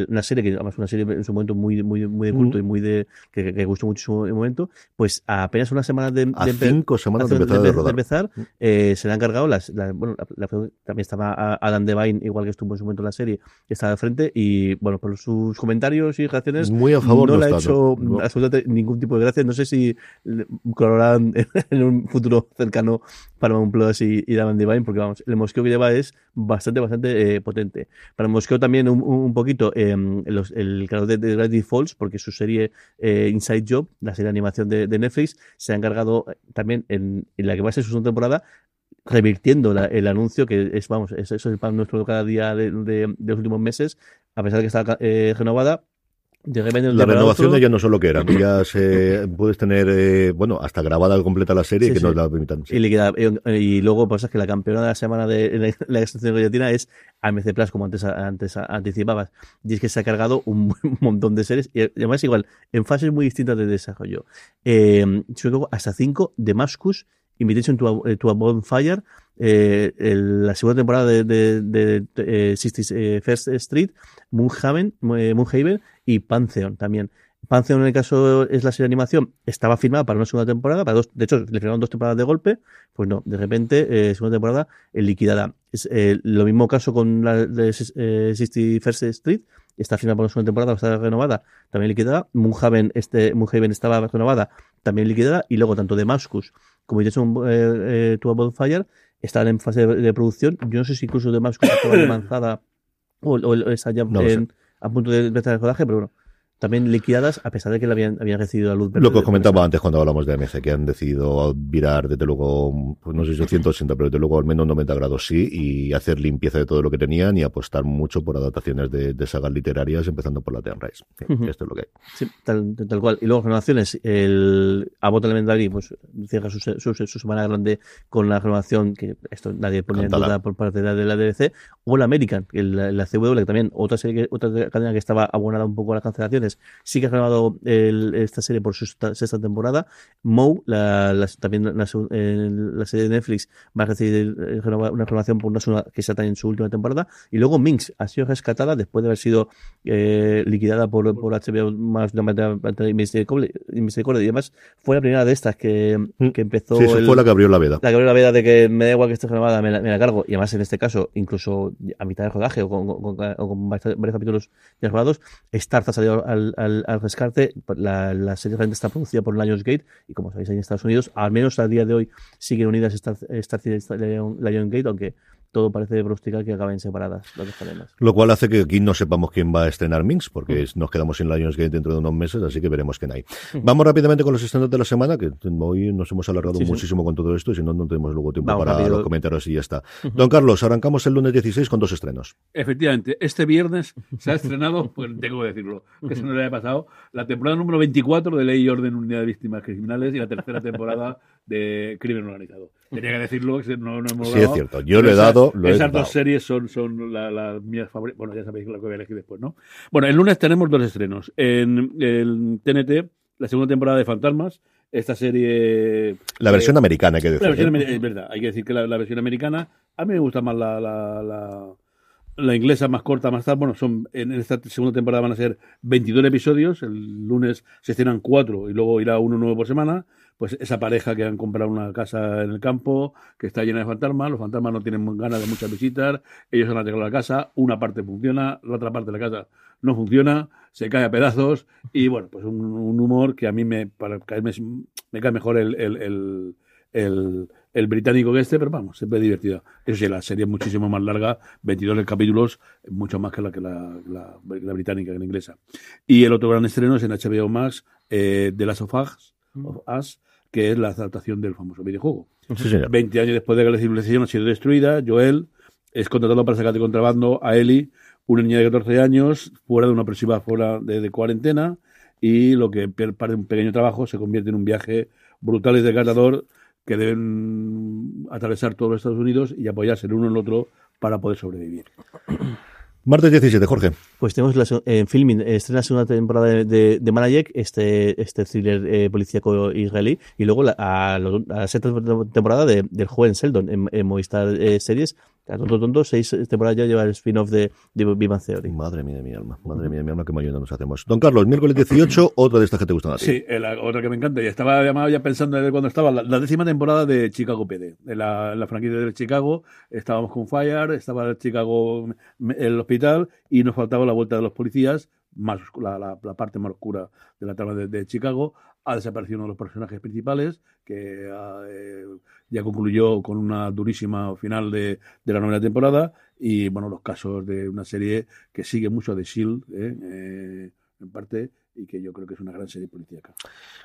una serie que además una serie en su momento muy muy muy de culto y muy de que, gustó mucho en su momento pues apenas una semana de, a cinco semanas de, empezar, de, empezar eh, se le han cargado las, bueno también estaba Adam Devine igual que estuvo en su momento en la serie está al frente y bueno, por sus comentarios y reacciones Muy a favor no le ha hecho no. absolutamente ningún tipo de gracia. No sé si colaborarán en un futuro cercano Paramount Plus y, y Diamond Divine, porque vamos, el mosqueo que lleva es bastante, bastante eh, potente. Para el mosqueo también un, un poquito los- el creador de, de Gravity Falls, porque su serie eh, Inside Job, la serie de animación de, Netflix, se ha encargado eh, también en, la que va a ser su segunda temporada revirtiendo la- el anuncio que es vamos eso, es el pan nuestro cada día de los últimos meses a pesar de que está eh, renovada de La renovación otro- ya no solo que eran, ya se puedes tener, eh, bueno, hasta grabada completa la serie Sí, que sí. no la permitan. sí. Y, liquida- y, y luego pasa que la campeona de la semana de la, la extracción de guillotina es AMC Plus, como antes, antes anticipabas. Y es que se ha cargado un montón de series, y además igual, en fases muy distintas de desarrollo. Eh, sobre todo hasta 5, Damascus, Invitation to a, to a Bonfire, eh, el- la segunda temporada de, de, de, eh, 60 First Street, Moonhaven, eh, Moonhaven y Pantheon también. Pantheon, en el caso es la serie de animación, estaba firmada para una segunda temporada, para dos, de hecho, le firmaron dos temporadas de golpe, pues no, de repente, eh, segunda temporada eh, liquidada. Es eh, lo mismo caso con la de eh, 61st Street, está firmada para una segunda temporada, está renovada, también liquidada. Moonhaven, este, Moonhaven estaba renovada, también liquidada, y luego tanto Damascus como Jason eh, eh, to Bonfire estaban en fase de, de producción. Yo no sé si incluso Damascus estaba avanzada o, o está ya No lo en- a punto de empezar el rodaje, pero bueno, también liquidadas a pesar de que la habían, habían recibido la luz verde Lo que os de comentaba antes cuando hablamos de AMC, que han decidido virar, desde luego, pues no sé si 180, pero desde luego al menos 90 grados sí, y hacer limpieza de todo lo que tenían y apostar mucho por adaptaciones de, de sagas literarias, empezando por la The Unrise. Sí. Esto es lo que hay. Sí, tal, tal cual. Y luego renovaciones, el Abbott Elementary pues cierra su, su, su semana grande con la renovación, que esto nadie pone en duda por parte de la, de DBC, o la American, que la, CW, que también otra serie, otra cadena que estaba abonada un poco a las cancelaciones, sí que ha renovado el- esta serie por su sexta, temporada. Moe, la, la- también la, serie de Netflix, va a recibir eh, una renovación por una segunda- que está también en su última temporada. Y luego Minx ha sido rescatada después de haber sido eh, liquidada por, por HBO más de una manera manera misericordia, misericordia. Y además fue la primera de estas que, que empezó Sí, eso el- fue la que abrió la veda. la que abrió la veda de que me da igual que esté renovada, me la, me la cargo. Y además, en este caso, incluso a mitad de rodaje o con, con- con- o con bast- varios capítulos ya rodados, Starz ha salido al, rescate. La, la serie realmente está producida por Lionsgate y, como sabéis, ahí en Estados Unidos, al menos a día de hoy, siguen unidas Starz y Lion- Lionsgate, aunque todo parece pronosticar que acaben separadas las dos cadenas. Lo cual hace que aquí no sepamos quién va a estrenar Minx, porque es- nos quedamos sin Lionsgate dentro de unos meses, así que veremos quién hay. Vamos rápidamente con los estrenos de la semana, que hoy nos hemos alargado Sí, sí. muchísimo con todo esto, y si no, no tenemos luego tiempo Vamos para rápido. los comentarios y ya está. Don Carlos, arrancamos el lunes 16 con dos estrenos. Efectivamente, este viernes se ha estrenado, pues tengo que decirlo, que se nos haya pasado, la temporada número 24 de Ley y Orden Unidad de Víctimas Criminales y la tercera temporada de Crimen Organizado. Tenía que decirlo, que no, no hemos Sí, es cierto. Yo lo he dado, lo he Esas dado. dos series son, son las la mías favoritas. Bueno, ya sabéis lo que voy a elegir después, ¿no? Bueno, el lunes tenemos dos estrenos. En el TNT, la segunda temporada de Fantasmas, esta serie... La versión eh, americana, hay que decir. la versión ¿eh? es verdad, hay que decir que la, la versión americana, a mí me gusta más la, la, la, la inglesa, más corta, más tal. Bueno, son en esta segunda temporada van a ser 22 episodios, el lunes se estrenan cuatro y luego irá uno nuevo por semana. Pues esa pareja que han comprado una casa en el campo, que está llena de fantasmas, los fantasmas no tienen ganas de muchas visitas, ellos han arreglado la casa, una parte funciona, la otra parte de la casa no funciona, se cae a pedazos y bueno, pues un, humor que a mí me, para caerme, me cae mejor el, británico que este, pero vamos, siempre divertido. Eso sí, la serie es muchísimo más larga, 22 capítulos, mucho más que la que la, británica, que la inglesa. Y el otro gran estreno es en HBO Max, eh, The Last of Us, of Us, que es la adaptación del famoso videojuego. Sí, señor. 20 años después de que la civilización ha sido destruida, Joel es contratado para sacar de contrabando a Ellie, una niña de 14 años, fuera de una opresiva fuera de, de cuarentena, y lo que parte de un pequeño trabajo se convierte en un viaje brutal y desgarrador que deben atravesar todos los Estados Unidos y apoyarse el uno en el otro para poder sobrevivir. Martes 17, Jorge. Pues tenemos la, en filming, estrena la segunda temporada de, de, de Manayek, este, este thriller eh, policíaco israelí, y luego la, a, a la sexta temporada de, del joven Sheldon en, en Movistar eh, Series, tonto, tonto, seis temporadas ya lleva el spin-off de, de Big Bang Theory. Madre mía de mi alma, madre mía de mi alma, qué mayonda nos hacemos. Don Carlos, miércoles 18, otra de estas que te gustan a ti. Sí, eh, la otra que me encanta. Y estaba además ya pensando desde cuando estaba la, la décima temporada de Chicago PD, de la, la franquicia de Chicago. Estábamos con Fire, estaba el Chicago, el hospital, y nos faltaba la vuelta de los policías, más la, la, la parte más oscura de la trama de, de Chicago. Ha desaparecido uno de los personajes principales, que eh, ya concluyó con una durísima final de, de, la novena temporada. Y bueno, los casos de una serie que sigue mucho de Shield, ¿eh? Eh, en parte, y que yo creo que es una gran serie policíaca.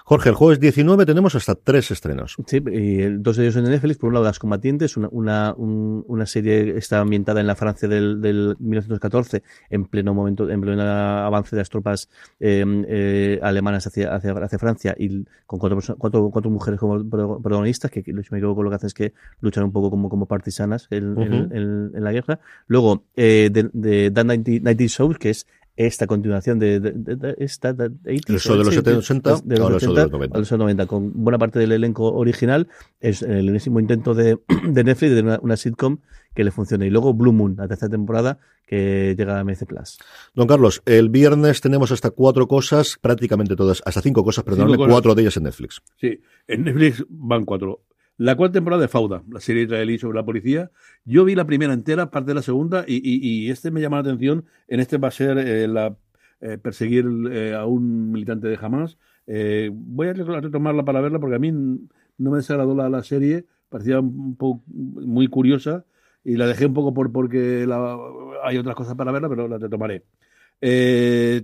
Jorge, el jueves 19 tenemos hasta tres estrenos. Sí, y dos de ellos en Netflix. Por un lado, Las Combatientes, una, una, un, una serie está ambientada en la Francia del, del 1914, en pleno momento, en pleno avance de las tropas eh, eh, alemanas hacia, hacia, hacia, Francia y con cuatro, cuatro, cuatro mujeres como protagonistas, que si me equivoco lo que hacen es que luchan un poco como, como partisanas en, uh -huh. en, en, en la guerra. Luego, eh, de, de The 90, 90 Souls, que es esta continuación de, de, de, de esta de 80, el show de los 70, de los, 80 de los 90. los 90 con buena parte del elenco original. Es el enésimo intento de, de Netflix de una, una, sitcom que le funcione. Y luego Blue Moon la tercera temporada que llega a MC Plus. Don Carlos el viernes tenemos hasta cuatro cosas prácticamente todas hasta cinco cosas perdón cuatro de ellas en Netflix. Sí en Netflix van cuatro la cuarta temporada de Fauda, la serie israelí sobre la policía. Yo vi la primera entera, parte de la segunda, y, y, este me llama la atención. En este va a ser eh, la, eh, perseguir eh, a un militante de Hamas. Voy a retomarla para verla porque a mí no me desagradó la, la serie, parecía muy curiosa y la dejé un poco por porque hay otras cosas para verla, pero la retomaré.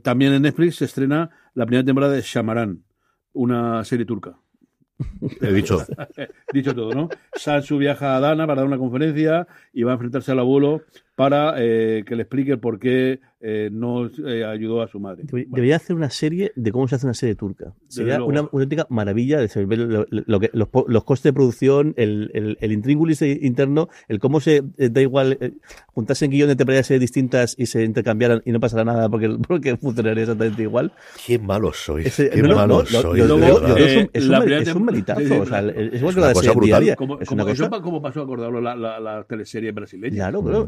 También en Netflix se estrena la primera temporada de Shamaran, una serie turca. He dicho. dicho todo, ¿no? Sansu viaja a Dana para dar una conferencia y va a enfrentarse al abuelo para eh, que le explique por qué eh, no eh, ayudó a su madre. Debería bueno. hacer una serie de cómo se hace una serie turca. Sería una, una, auténtica maravilla de ver lo, lo que, los, los, costes de producción, el, el, el, intríngulis interno, el cómo se eh, da igual eh, juntarse en guiones de temporadas distintas y se intercambiaran y no pasará nada porque, porque funcionaría exactamente igual. Qué malo soy. Ese, Qué no, malo no, soy. Yo, yo, yo, es, un, es, un, es un melitazo. Sí, sí, o sea, es igual que la diaria. Como, es una como, cosa... como pasó a acordarlo la, la, la teleserie brasileña. Claro, claro.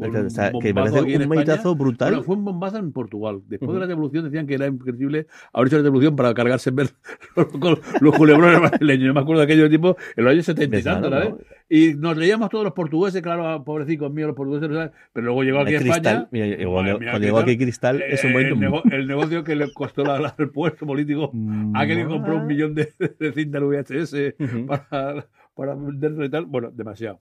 Que parece un melitazo brutal. Bueno, fue un bombazo en Portugal. Después uh -huh. de la revolución decían que era imprescindible haber hecho la revolución para cargarse en ver los, los culebrones brasileños. Yo me acuerdo de aquellos tipos en los años 70 y tanto, ¿sabes? Y nos leíamos todos los portugueses, claro, pobrecitos míos los portugueses, ¿sabes? pero luego llegó aquí a España. Mira, mira, cuando llegó aquí Cristal, es un buen el, nego, el negocio que le costó la, la, el puesto político a que compró un millón de, de cintas VHS uh -huh. para, para venderlo y tal. Bueno, demasiado.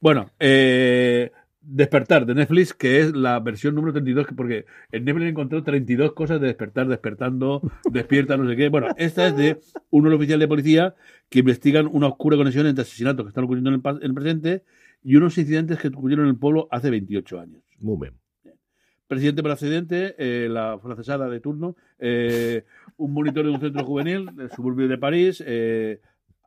Bueno, eh, Despertar de Netflix, que es la versión número 32, porque en Netflix encontró 32 cosas de despertar, despertando, despierta, no sé qué. Bueno, esta es de unos oficiales de policía que investigan una oscura conexión entre asesinatos que están ocurriendo en el, en el presente y unos incidentes que ocurrieron en el pueblo hace 28 años. Muy bien. Presidente precedente, eh, la francesada de turno, eh, un monitor de un centro juvenil del suburbio de París, eh,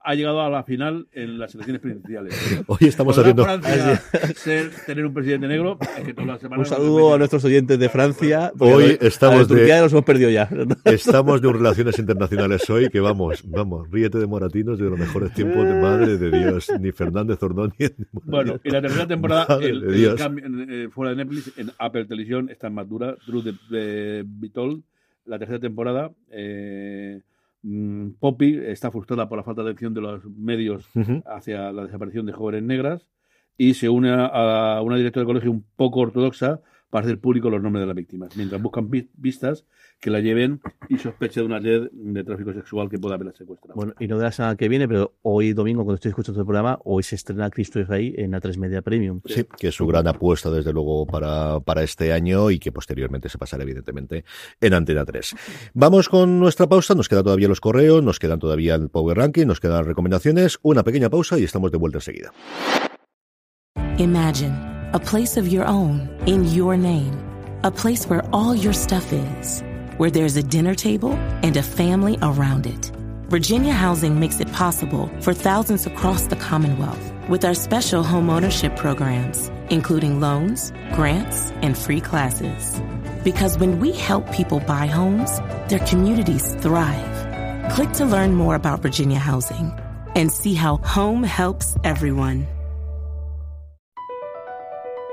ha llegado a la final en las elecciones presidenciales. Hoy estamos haciendo Francia, ser, tener un presidente negro. Es que todas las un saludo a nuestros oyentes de Francia. Hoy estamos de Turquía nos hemos perdido ya. Estamos de relaciones internacionales hoy que vamos, vamos, ríete de Moratinos de los mejores tiempos de madre de Dios, ni Fernández Ordóñez. Bueno, y la tercera temporada el, el cambio, eh, fuera de Netflix en Apple Televisión está más dura, Drew de, de Vitol, la tercera temporada. Eh, Poppy está frustrada por la falta de atención de los medios uh -huh. hacia la desaparición de jóvenes negras y se une a una directora de colegio un poco ortodoxa para hacer público los nombres de las víctimas, mientras buscan pistas que la lleven y sospecha de una red de tráfico sexual que pueda haberla secuestrado. Bueno, y no de la semana que viene, pero hoy domingo, cuando estoy escuchando el programa, hoy se estrena Cristo y Rey en A3 Media Premium. Sí, que es su gran apuesta, desde luego, para, para este año y que posteriormente se pasará, evidentemente, en Antena 3. Vamos con nuestra pausa, nos quedan todavía los correos, nos quedan todavía el Power Ranking, nos quedan recomendaciones, una pequeña pausa y estamos de vuelta enseguida. Imagine a place of your own in your name, a place where all your stuff is, where there's a dinner table and a family around it. Virginia Housing makes it possible for thousands across the Commonwealth with our special home ownership programs, including loans, grants, and free classes. Because when we help people buy homes, their communities thrive. Click to learn more about Virginia Housing and see how home helps everyone.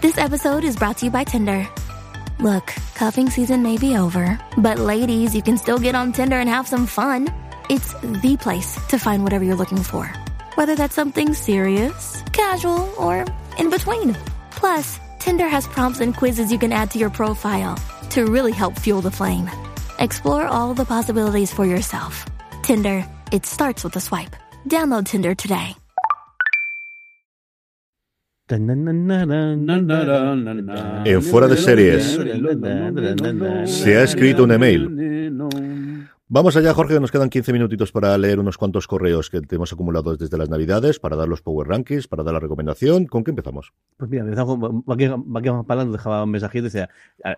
This episode is brought to you by Tinder. Look, cuffing season may be over, but ladies, you can still get on Tinder and have some fun. It's the place to find whatever you're looking for, whether that's something serious, casual, or in between. Plus, Tinder has prompts and quizzes you can add to your profile to really help fuel the flame. Explore all the possibilities for yourself. Tinder, it starts with a swipe. Download Tinder today. En fuera de series, se ha escrito un email. Vamos allá, Jorge, nos quedan 15 minutitos para leer unos cuantos correos que tenemos acumulados desde las Navidades, para dar los Power Rankings, para dar la recomendación. ¿Con qué empezamos? Pues mira, empezamos con Vaqueman Palando, dejaba un mensajito, decía,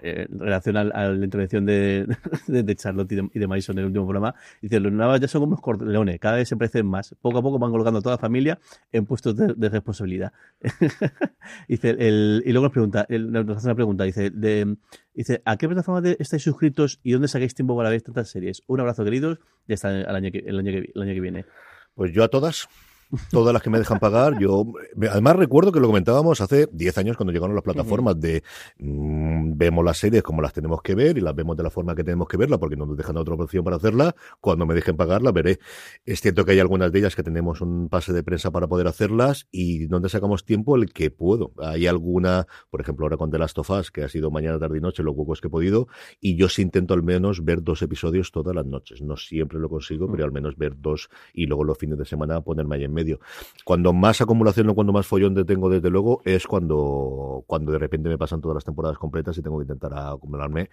eh, en relación a, la intervención de, Charlotte y de, Mason en el último programa, dice, los nuevos ya son como los corleones, cada vez se parecen más. Poco a poco van colocando a toda la familia en puestos de, responsabilidad. dice, el, y luego nos pregunta, nos hace una pregunta, dice, de, Dice, ¿a qué plataforma estáis suscritos y dónde sacáis tiempo para ver tantas series? Un abrazo, queridos, y hasta el año que, el año que, el año que viene. Pues yo a todas todas las que me dejan pagar. Yo, además recuerdo que lo comentábamos hace 10 años cuando llegaron las plataformas de mm, vemos las series como las tenemos que ver y las vemos de la forma que tenemos que verla porque no nos dejan otra opción para hacerla. Cuando me dejen pagar la veré. Es cierto que hay algunas de ellas que tenemos un pase de prensa para poder hacerlas y donde sacamos tiempo el que puedo. Hay alguna, por ejemplo, ahora con The Last of Us, que ha sido mañana, tarde y noche, los huecos que he podido, y yo sí intento al menos ver dos episodios todas las noches. No siempre lo consigo, pero al menos ver dos y luego los fines de semana ponerme ahí en medio. Cuando más acumulación o cuando más follón tengo, desde luego, es cuando, cuando de repente me pasan todas las temporadas completas y tengo que intentar acumularme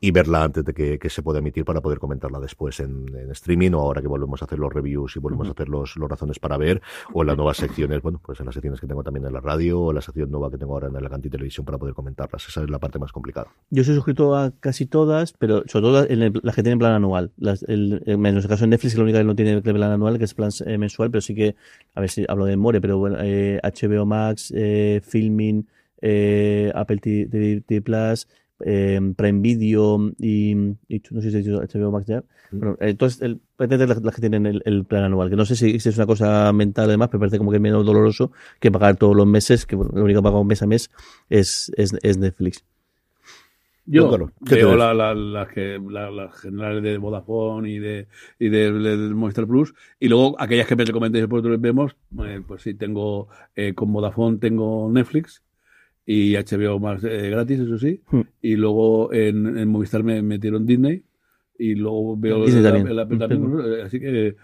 y verla antes de que, se pueda emitir para poder comentarla después en, streaming o ahora que volvemos a hacer los reviews y volvemos a hacer los, los razones para ver o en las nuevas secciones, bueno, pues en las secciones que tengo también en la radio o la sección nueva que tengo ahora en la Canti Televisión para poder comentarlas. Esa es la parte más complicada. Yo soy suscrito a casi todas, pero sobre todo en las que tienen plan anual. Las, el, en nuestro caso en Netflix la única que no tiene plan anual, que es plan eh, mensual, pero sí que, a ver si hablo de More, pero bueno, eh, HBO Max, eh, Filming, eh, Apple TV, Plus, eh, Prime Video y, no sé si es HBO Max ya. Mm. Bueno, entonces, el, las, las que tienen el, plan anual, que no sé si, es una cosa mental además, pero parece como que es menos doloroso que pagar todos los meses, que bueno, lo único que pago mes a mes es, es, es Netflix. Yo veo las las generales de Vodafone y de y de, Movistar Plus y luego aquellas que me recomendéis por otros vemos, eh, pues sí tengo eh, con Vodafone tengo Netflix y HBO más eh, gratis, eso sí, hmm. y luego en, en Movistar me metieron Disney y luego veo la, la, así que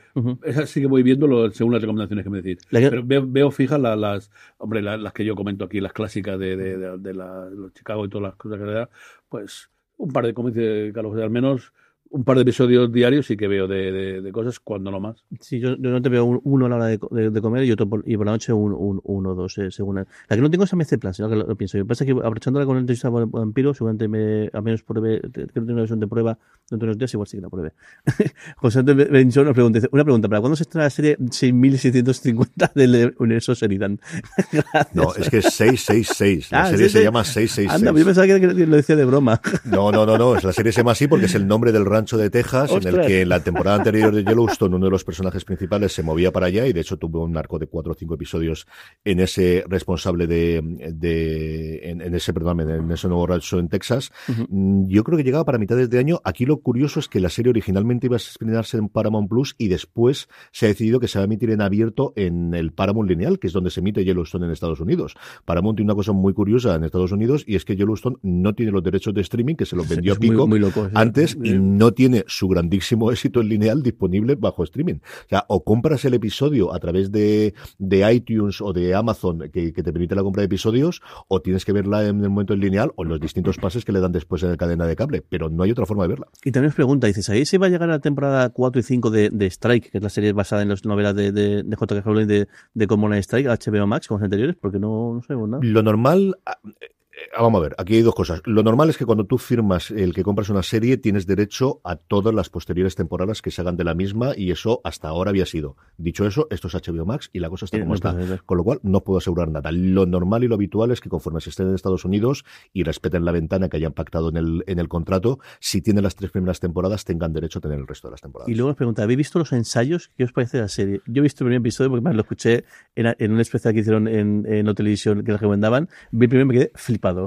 esa sí que voy viendo según las recomendaciones que me decís. Pero veo, veo fijas las hombre las, que yo comento aquí las clásicas de, de, de, los Chicago y todas las cosas que le da pues un par de, como dice Carlos, al menos un par de episodios diarios sí que veo de, de, cosas, cuando no más. Sí, yo, no te veo uno a la hora de, comer y otro por, y por la noche un, uno o dos, eh, según. La que no tengo es MC Plan, sino que lo, pienso. Lo que pasa es que aprovechándola con el entrevista vampiro, seguramente me, a menos pruebe, creo que tengo una versión de prueba dentro de unos días, igual sí que la pruebe. José Antonio Benchon nos pregunta, una pregunta, ¿para cuándo se estrena la serie 6650 del universo Sheridan? no, es que es 666. La ah, serie se llama 666. Anda, yo pensaba que lo decía de broma. no, no, no, no. La serie se llama así porque es el nombre del rancho de Texas, en el que en la temporada anterior de Yellowstone uno de los personajes principales se movía para allá y de hecho tuvo un arco de cuatro o cinco episodios en ese responsable de, de en, ese, perdón, en ese nuevo rancho en Texas. Mm, yo creo que llegaba para mitad de año. Aquí lo curioso es que la serie originalmente iba a estrenarse en Paramount Plus y después se ha decidido que se va a emitir en abierto en el Paramount Lineal, que es donde se emite Yellowstone en Estados Unidos. Paramount tiene una cosa muy curiosa en Estados Unidos y es que Yellowstone no tiene los derechos de streaming, que se los vendió a Pico antes y no tiene su grandísimo éxito en lineal disponible bajo streaming. O sea, o compras el episodio a través de, de iTunes o de Amazon que, te permite la compra de episodios, o tienes que verla en el momento en lineal o en los distintos pases que le dan después en la cadena de cable, pero no hay otra forma de verla. Y también os pregunta, dices, ¿ahí se va a llegar a la temporada 4 y 5 de, de Strike, que es la serie basada en las novelas de, de, de J.K. Rowling de, de Common Strike, HBO Max, como los anteriores? Porque no, no sabemos nada. Lo normal, eh, vamos a ver, aquí hay dos cosas. Lo normal es que cuando tú firmas el que compras una serie, tienes derecho a todas las posteriores temporadas que se hagan de la misma y eso hasta ahora había sido. Dicho eso, esto es HBO Max y la cosa está como está. Con lo cual, no puedo asegurar nada. Lo normal y lo habitual es que conforme se estén en Estados Unidos y respeten la ventana que hayan pactado en el, en el contrato, si tienen las tres primeras temporadas, tengan derecho a tener el resto de las temporadas. Y luego os pregunta, ¿habéis visto los ensayos? ¿Qué os parece la serie? Yo he visto el primer episodio porque más lo escuché en, en un especial que hicieron en, en la televisión que les recomendaban. Vi el primero y me quedé flipado.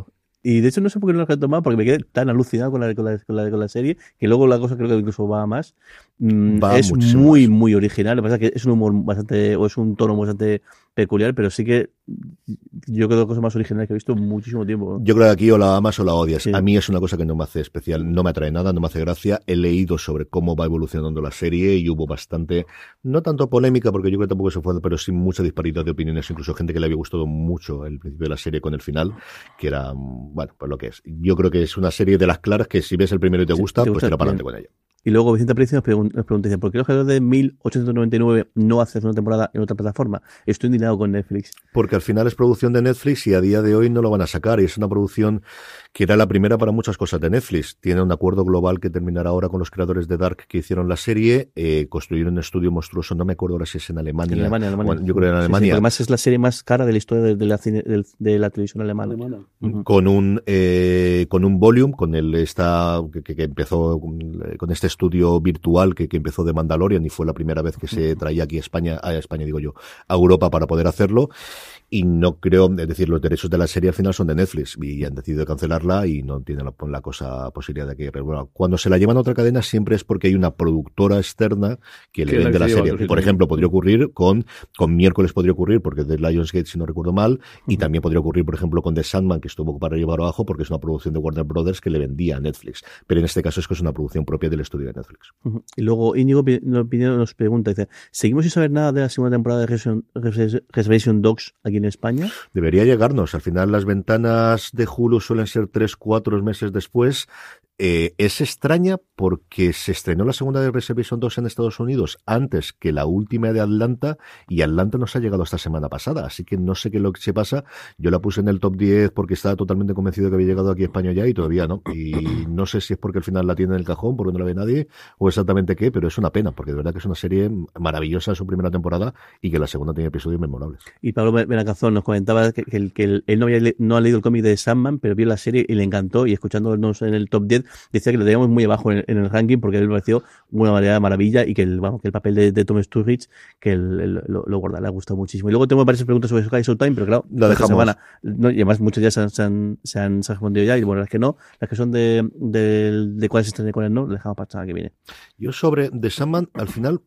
Y de hecho no sé por qué no lo he tomado, porque me quedé tan alucinado con la, con la, con la, con la serie, que luego la cosa creo que incluso va más. Mm, es muy, muy original. Lo que pasa es que es un humor bastante, o es un tono bastante peculiar, pero sí que yo creo que es la cosa más original que he visto en muchísimo tiempo. Yo creo que aquí o la amas o la odias. A mí es una cosa que no me hace especial, no me atrae nada, no me hace gracia. He leído sobre cómo va evolucionando la serie y hubo bastante, no tanto polémica, porque yo creo que tampoco se fue, pero sí mucha disparidad de opiniones, incluso gente que le había gustado mucho el principio de la serie con el final, que era, bueno, pues lo que es. Yo creo que es una serie de las claras que si ves el primero y te gusta, pues tira para adelante con ella. Y luego Vicente Aparicio nos, pregunta, ¿por qué los creadores de 1899 no hacen una temporada en otra plataforma? Estoy indignado con Netflix. Porque al final es producción de Netflix y a día de hoy no lo van a sacar. Y es una producción que era la primera para muchas cosas de Netflix. Tiene un acuerdo global que terminará ahora con los creadores de Dark que hicieron la serie. Eh, construyeron un estudio monstruoso, no me acuerdo ahora si es en Alemania. En Alemania, Alemania. yo creo en Alemania. además es la serie más cara de la historia de, la, de, la televisión alemana. Con un eh, con un volume, con el esta que, que empezó con este estudio virtual que, que, empezó de Mandalorian y fue la primera vez que se traía aquí a España, a España digo yo, a Europa para poder hacerlo y no creo, es decir, los derechos de la serie al final son de Netflix y han decidido cancelarla y no tienen la, la cosa posibilidad de que bueno, cuando se la llevan a otra cadena siempre es porque hay una productora externa que le vende la serie. Por ejemplo, podría ocurrir con con miércoles podría ocurrir porque es de Lionsgate si no recuerdo mal y también podría ocurrir por ejemplo con The Sandman que estuvo para llevar abajo porque es una producción de Warner Brothers que le vendía a Netflix. Pero en este caso es que es una producción propia del estudio de Netflix. Y luego Íñigo nos pregunta dice, ¿seguimos sin saber nada de la segunda temporada de Reservation Dogs aquí en España? Debería llegarnos. Al final las ventanas de Hulu suelen ser tres, cuatro meses después. Eh, es extraña porque se estrenó la segunda de Reservation 2 en Estados Unidos antes que la última de Atlanta y Atlanta nos ha llegado esta semana pasada, así que no sé qué es lo que se pasa. Yo la puse en el top 10 porque estaba totalmente convencido que había llegado aquí a España ya y todavía no. Y no sé si es porque al final la tiene en el cajón, porque no la ve nadie o exactamente qué, pero es una pena porque de verdad que es una serie maravillosa su primera temporada y que la segunda tiene episodios memorables. Y Pablo Benacazón nos comentaba que, él no, había, no ha leído el cómic de Sandman, pero vio la serie y le encantó y escuchándonos en el top 10 decía que lo teníamos muy abajo en, el ranking porque a él me pareció una manera de maravilla y que el, vamos, que el papel de, de Tom Sturridge, que el, lo, lo guarda, le ha gustado muchísimo. Y luego tengo varias preguntas sobre Sky Time pero claro, lo dejamos. Semana, no, y además muchas ya se han, se han, se han, respondido ya, y bueno, las que no, las que son de, de, de cuáles están y cuáles no, lo dejamos para la semana que viene. Yo sobre The Sandman, al final,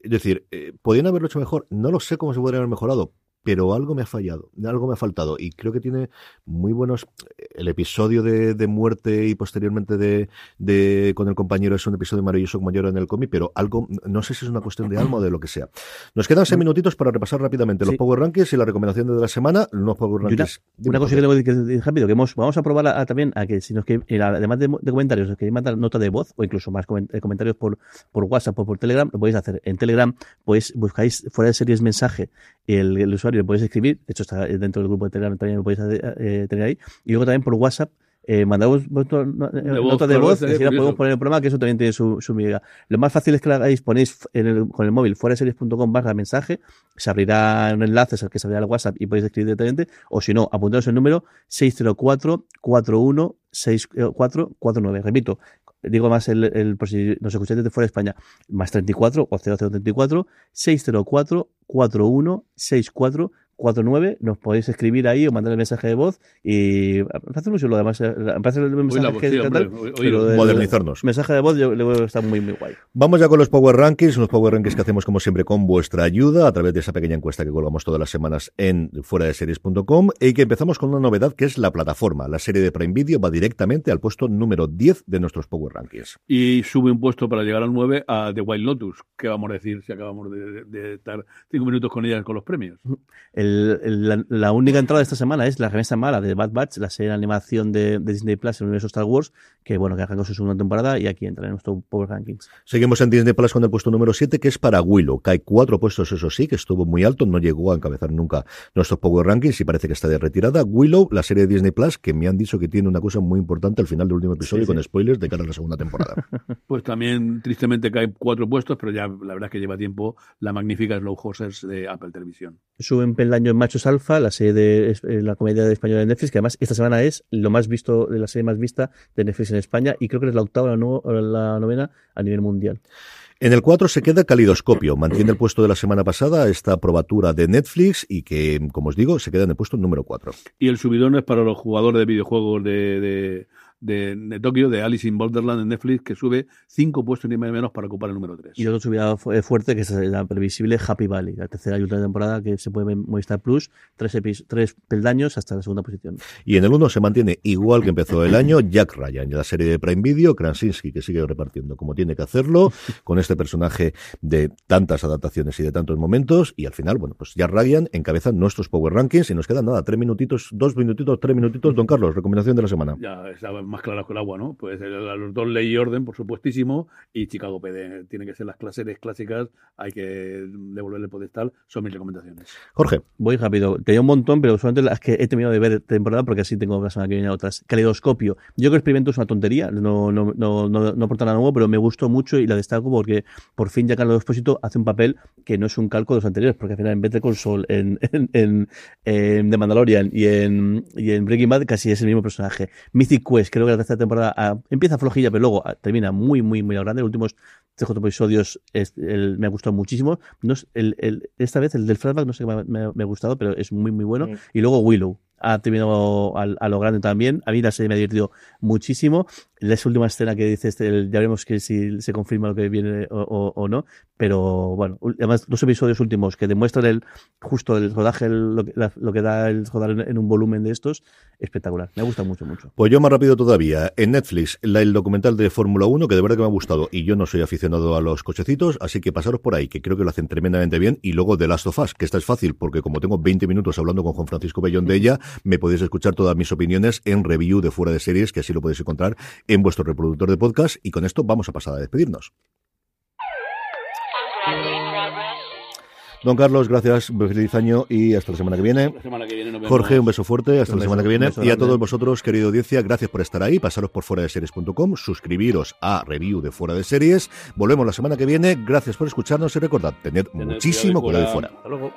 es decir, eh, ¿podrían haberlo hecho mejor? No lo sé cómo se podría haber mejorado, pero algo me ha fallado, algo me ha faltado. Y creo que tiene muy buenos. El episodio de, de muerte y posteriormente de, de, con el compañero es un episodio maravilloso como yo era en el cómic, pero algo, no sé si es una cuestión de alma o de lo que sea. Nos quedan seis minutitos para repasar rápidamente los Power Rankings y la recomendación de la semana, los Power Rankings. Una, una cosa que voy a decir rápido, que hemos, vamos a probar a, también a que si nos que, además de, de comentarios, os queréis mandar nota de voz o incluso más eh, comentarios por, por WhatsApp o por Telegram, lo podéis hacer. En Telegram, pues buscáis fuera de series mensaje el usuario le podéis escribir, de hecho está dentro del grupo de Telegram también lo podéis eh, tener ahí, y luego también por WhatsApp eh, mandamos nota de voz, la podemos poner el programa, que eso también tiene su, su medida. Lo más fácil es que la hagáis, ponéis en el, con el móvil fuera series.com barra mensaje, se abrirá un enlace al que se abrirá el WhatsApp y podéis escribir directamente, o si no, apuntaros el número 604 41 6449. Repito, digo más el, el, por si nos escucháis desde fuera de España, más 34 o 0034 604 41 64 49, nos podéis escribir ahí o mandar el mensaje de voz y hace mucho lo demás, parece el mensaje sí, hombre, tal, oí- pero oílo. el Modernizarnos. mensaje de voz yo que está muy muy guay. Vamos ya con los Power Rankings, unos Power Rankings que hacemos como siempre con vuestra ayuda a través de esa pequeña encuesta que colgamos todas las semanas en fuera de series.com y que empezamos con una novedad que es la plataforma. La serie de Prime Video va directamente al puesto número 10 de nuestros Power Rankings. Y sube un puesto para llegar al 9 a The Wild Lotus. ¿Qué vamos a decir si acabamos de, de- de estar cinco minutos con ellas con los premios? El- el- la, la única entrada de esta semana es la remesa mala de Bad Batch, la serie de animación de, de Disney Plus en el universo Star Wars, que bueno, que arrancó su segunda temporada y aquí entra en nuestro Power Rankings. Seguimos en Disney Plus con el puesto número 7, que es para Willow. Cae cuatro puestos, eso sí, que estuvo muy alto, no llegó a encabezar nunca nuestros Power Rankings y parece que está de retirada. Willow, la serie de Disney Plus, que me han dicho que tiene una cosa muy importante al final del último episodio Sí, sí. con spoilers de cara a la segunda temporada. Pues también tristemente cae cuatro puestos, pero ya la verdad es que lleva tiempo la magnífica Slow Horses de Apple Televisión. Sube un peldaño en Machos Alfa, la serie de eh, la comedia de española de Netflix, que además esta semana es lo más visto, de la serie más vista de Netflix en España y creo que es la octava o la, no- la novena a nivel mundial. En el 4 se queda Calidoscopio, mantiene el puesto de la semana pasada, esta probatura de Netflix y que, como os digo, se queda en el puesto número 4. Y el subidón es para los jugadores de videojuegos de, de, de, de Tokio, de Alice in Borderland en Netflix, que sube cinco puestos ni menos para ocupar el número 3. Y otro subida fu- eh, fuerte, que es la previsible Happy Valley, la tercera y última temporada que se puede ver en Movistar Plus, tres, epis- tres peldaños hasta la segunda posición. Y en el 1 se mantiene igual que empezó el año Jack Ryan, la serie de Prime Video, Krasinski, que sigue repartiendo como tiene que hacerlo, con este personaje de tantas adaptaciones y de tantos momentos. Y al final, bueno, pues Jack Ryan encabeza nuestros Power Rankings y nos quedan nada, tres minutitos, dos minutitos, tres minutitos. Don Carlos, recomendación de la semana. Ya está más claro que el agua, ¿no? Pues el- los dos Ley y Orden, por supuestísimo, y Chicago PD. Tienen que ser las clases clásicas, hay que devolverle el podestal, son mis recomendaciones. Jorge, Voy rápido. Tenía un montón, pero solamente las que he terminado de ver temporada porque así tengo la semana que viene otras. Caleidoscopio. Yo creo que el experimento es una tontería, no, no, no, no, no aporta nada nuevo, pero me gustó mucho y la destaco porque por fin ya Carlos Espósito hace un papel que no es un calco de los anteriores, porque al final en Better Call Saul, en, en, en, en The Mandalorian y en, y en Breaking Bad casi es el mismo personaje. Mythic Quest, creo que la tercera temporada ah, empieza flojilla, pero luego ah, termina muy, muy, muy grande. Los últimos tres o cuatro episodios es- el- me ha gustado muchísimo. No es- el, el- esta vez el del flashback no sé qué me, me- me ha gustado, pero es muy, muy bueno. Y luego Willow. Ha terminado al- a, lo grande también. A mí la serie me ha divertido muchísimo. La última escena que dice este, ya veremos que si se confirma lo que viene o, o- o no. Pero bueno, además dos episodios últimos que demuestran el justo el rodaje, el- lo, la- lo que da el rodar en, en un volumen de estos, espectacular. Me gusta mucho, mucho. Pues yo más rápido todavía. En Netflix, la- el documental de Fórmula 1, que de verdad que me ha gustado, y yo no soy aficionado a los cochecitos, así que pasaros por ahí, que creo que lo hacen tremendamente bien. Y luego The Last of Us, que esta es fácil, porque como tengo 20 minutos hablando con Juan Francisco Bellón de ella, me podéis escuchar todas mis opiniones en review de fuera de series, que así lo podéis encontrar en vuestro reproductor de podcast. Y con esto vamos a pasar a despedirnos. Don Carlos, gracias, feliz año y hasta la semana que viene. La semana que viene nos vemos. Jorge, un beso fuerte, hasta Un la beso, semana que viene. Y a todos vosotros, querido audiencia, gracias por estar ahí. Pasaros por fuera de series.com, suscribiros a review de fuera de series. Volvemos la semana que viene. Gracias por escucharnos y recordad, tened Tened muchísimo cuidado de fuera. Hasta luego.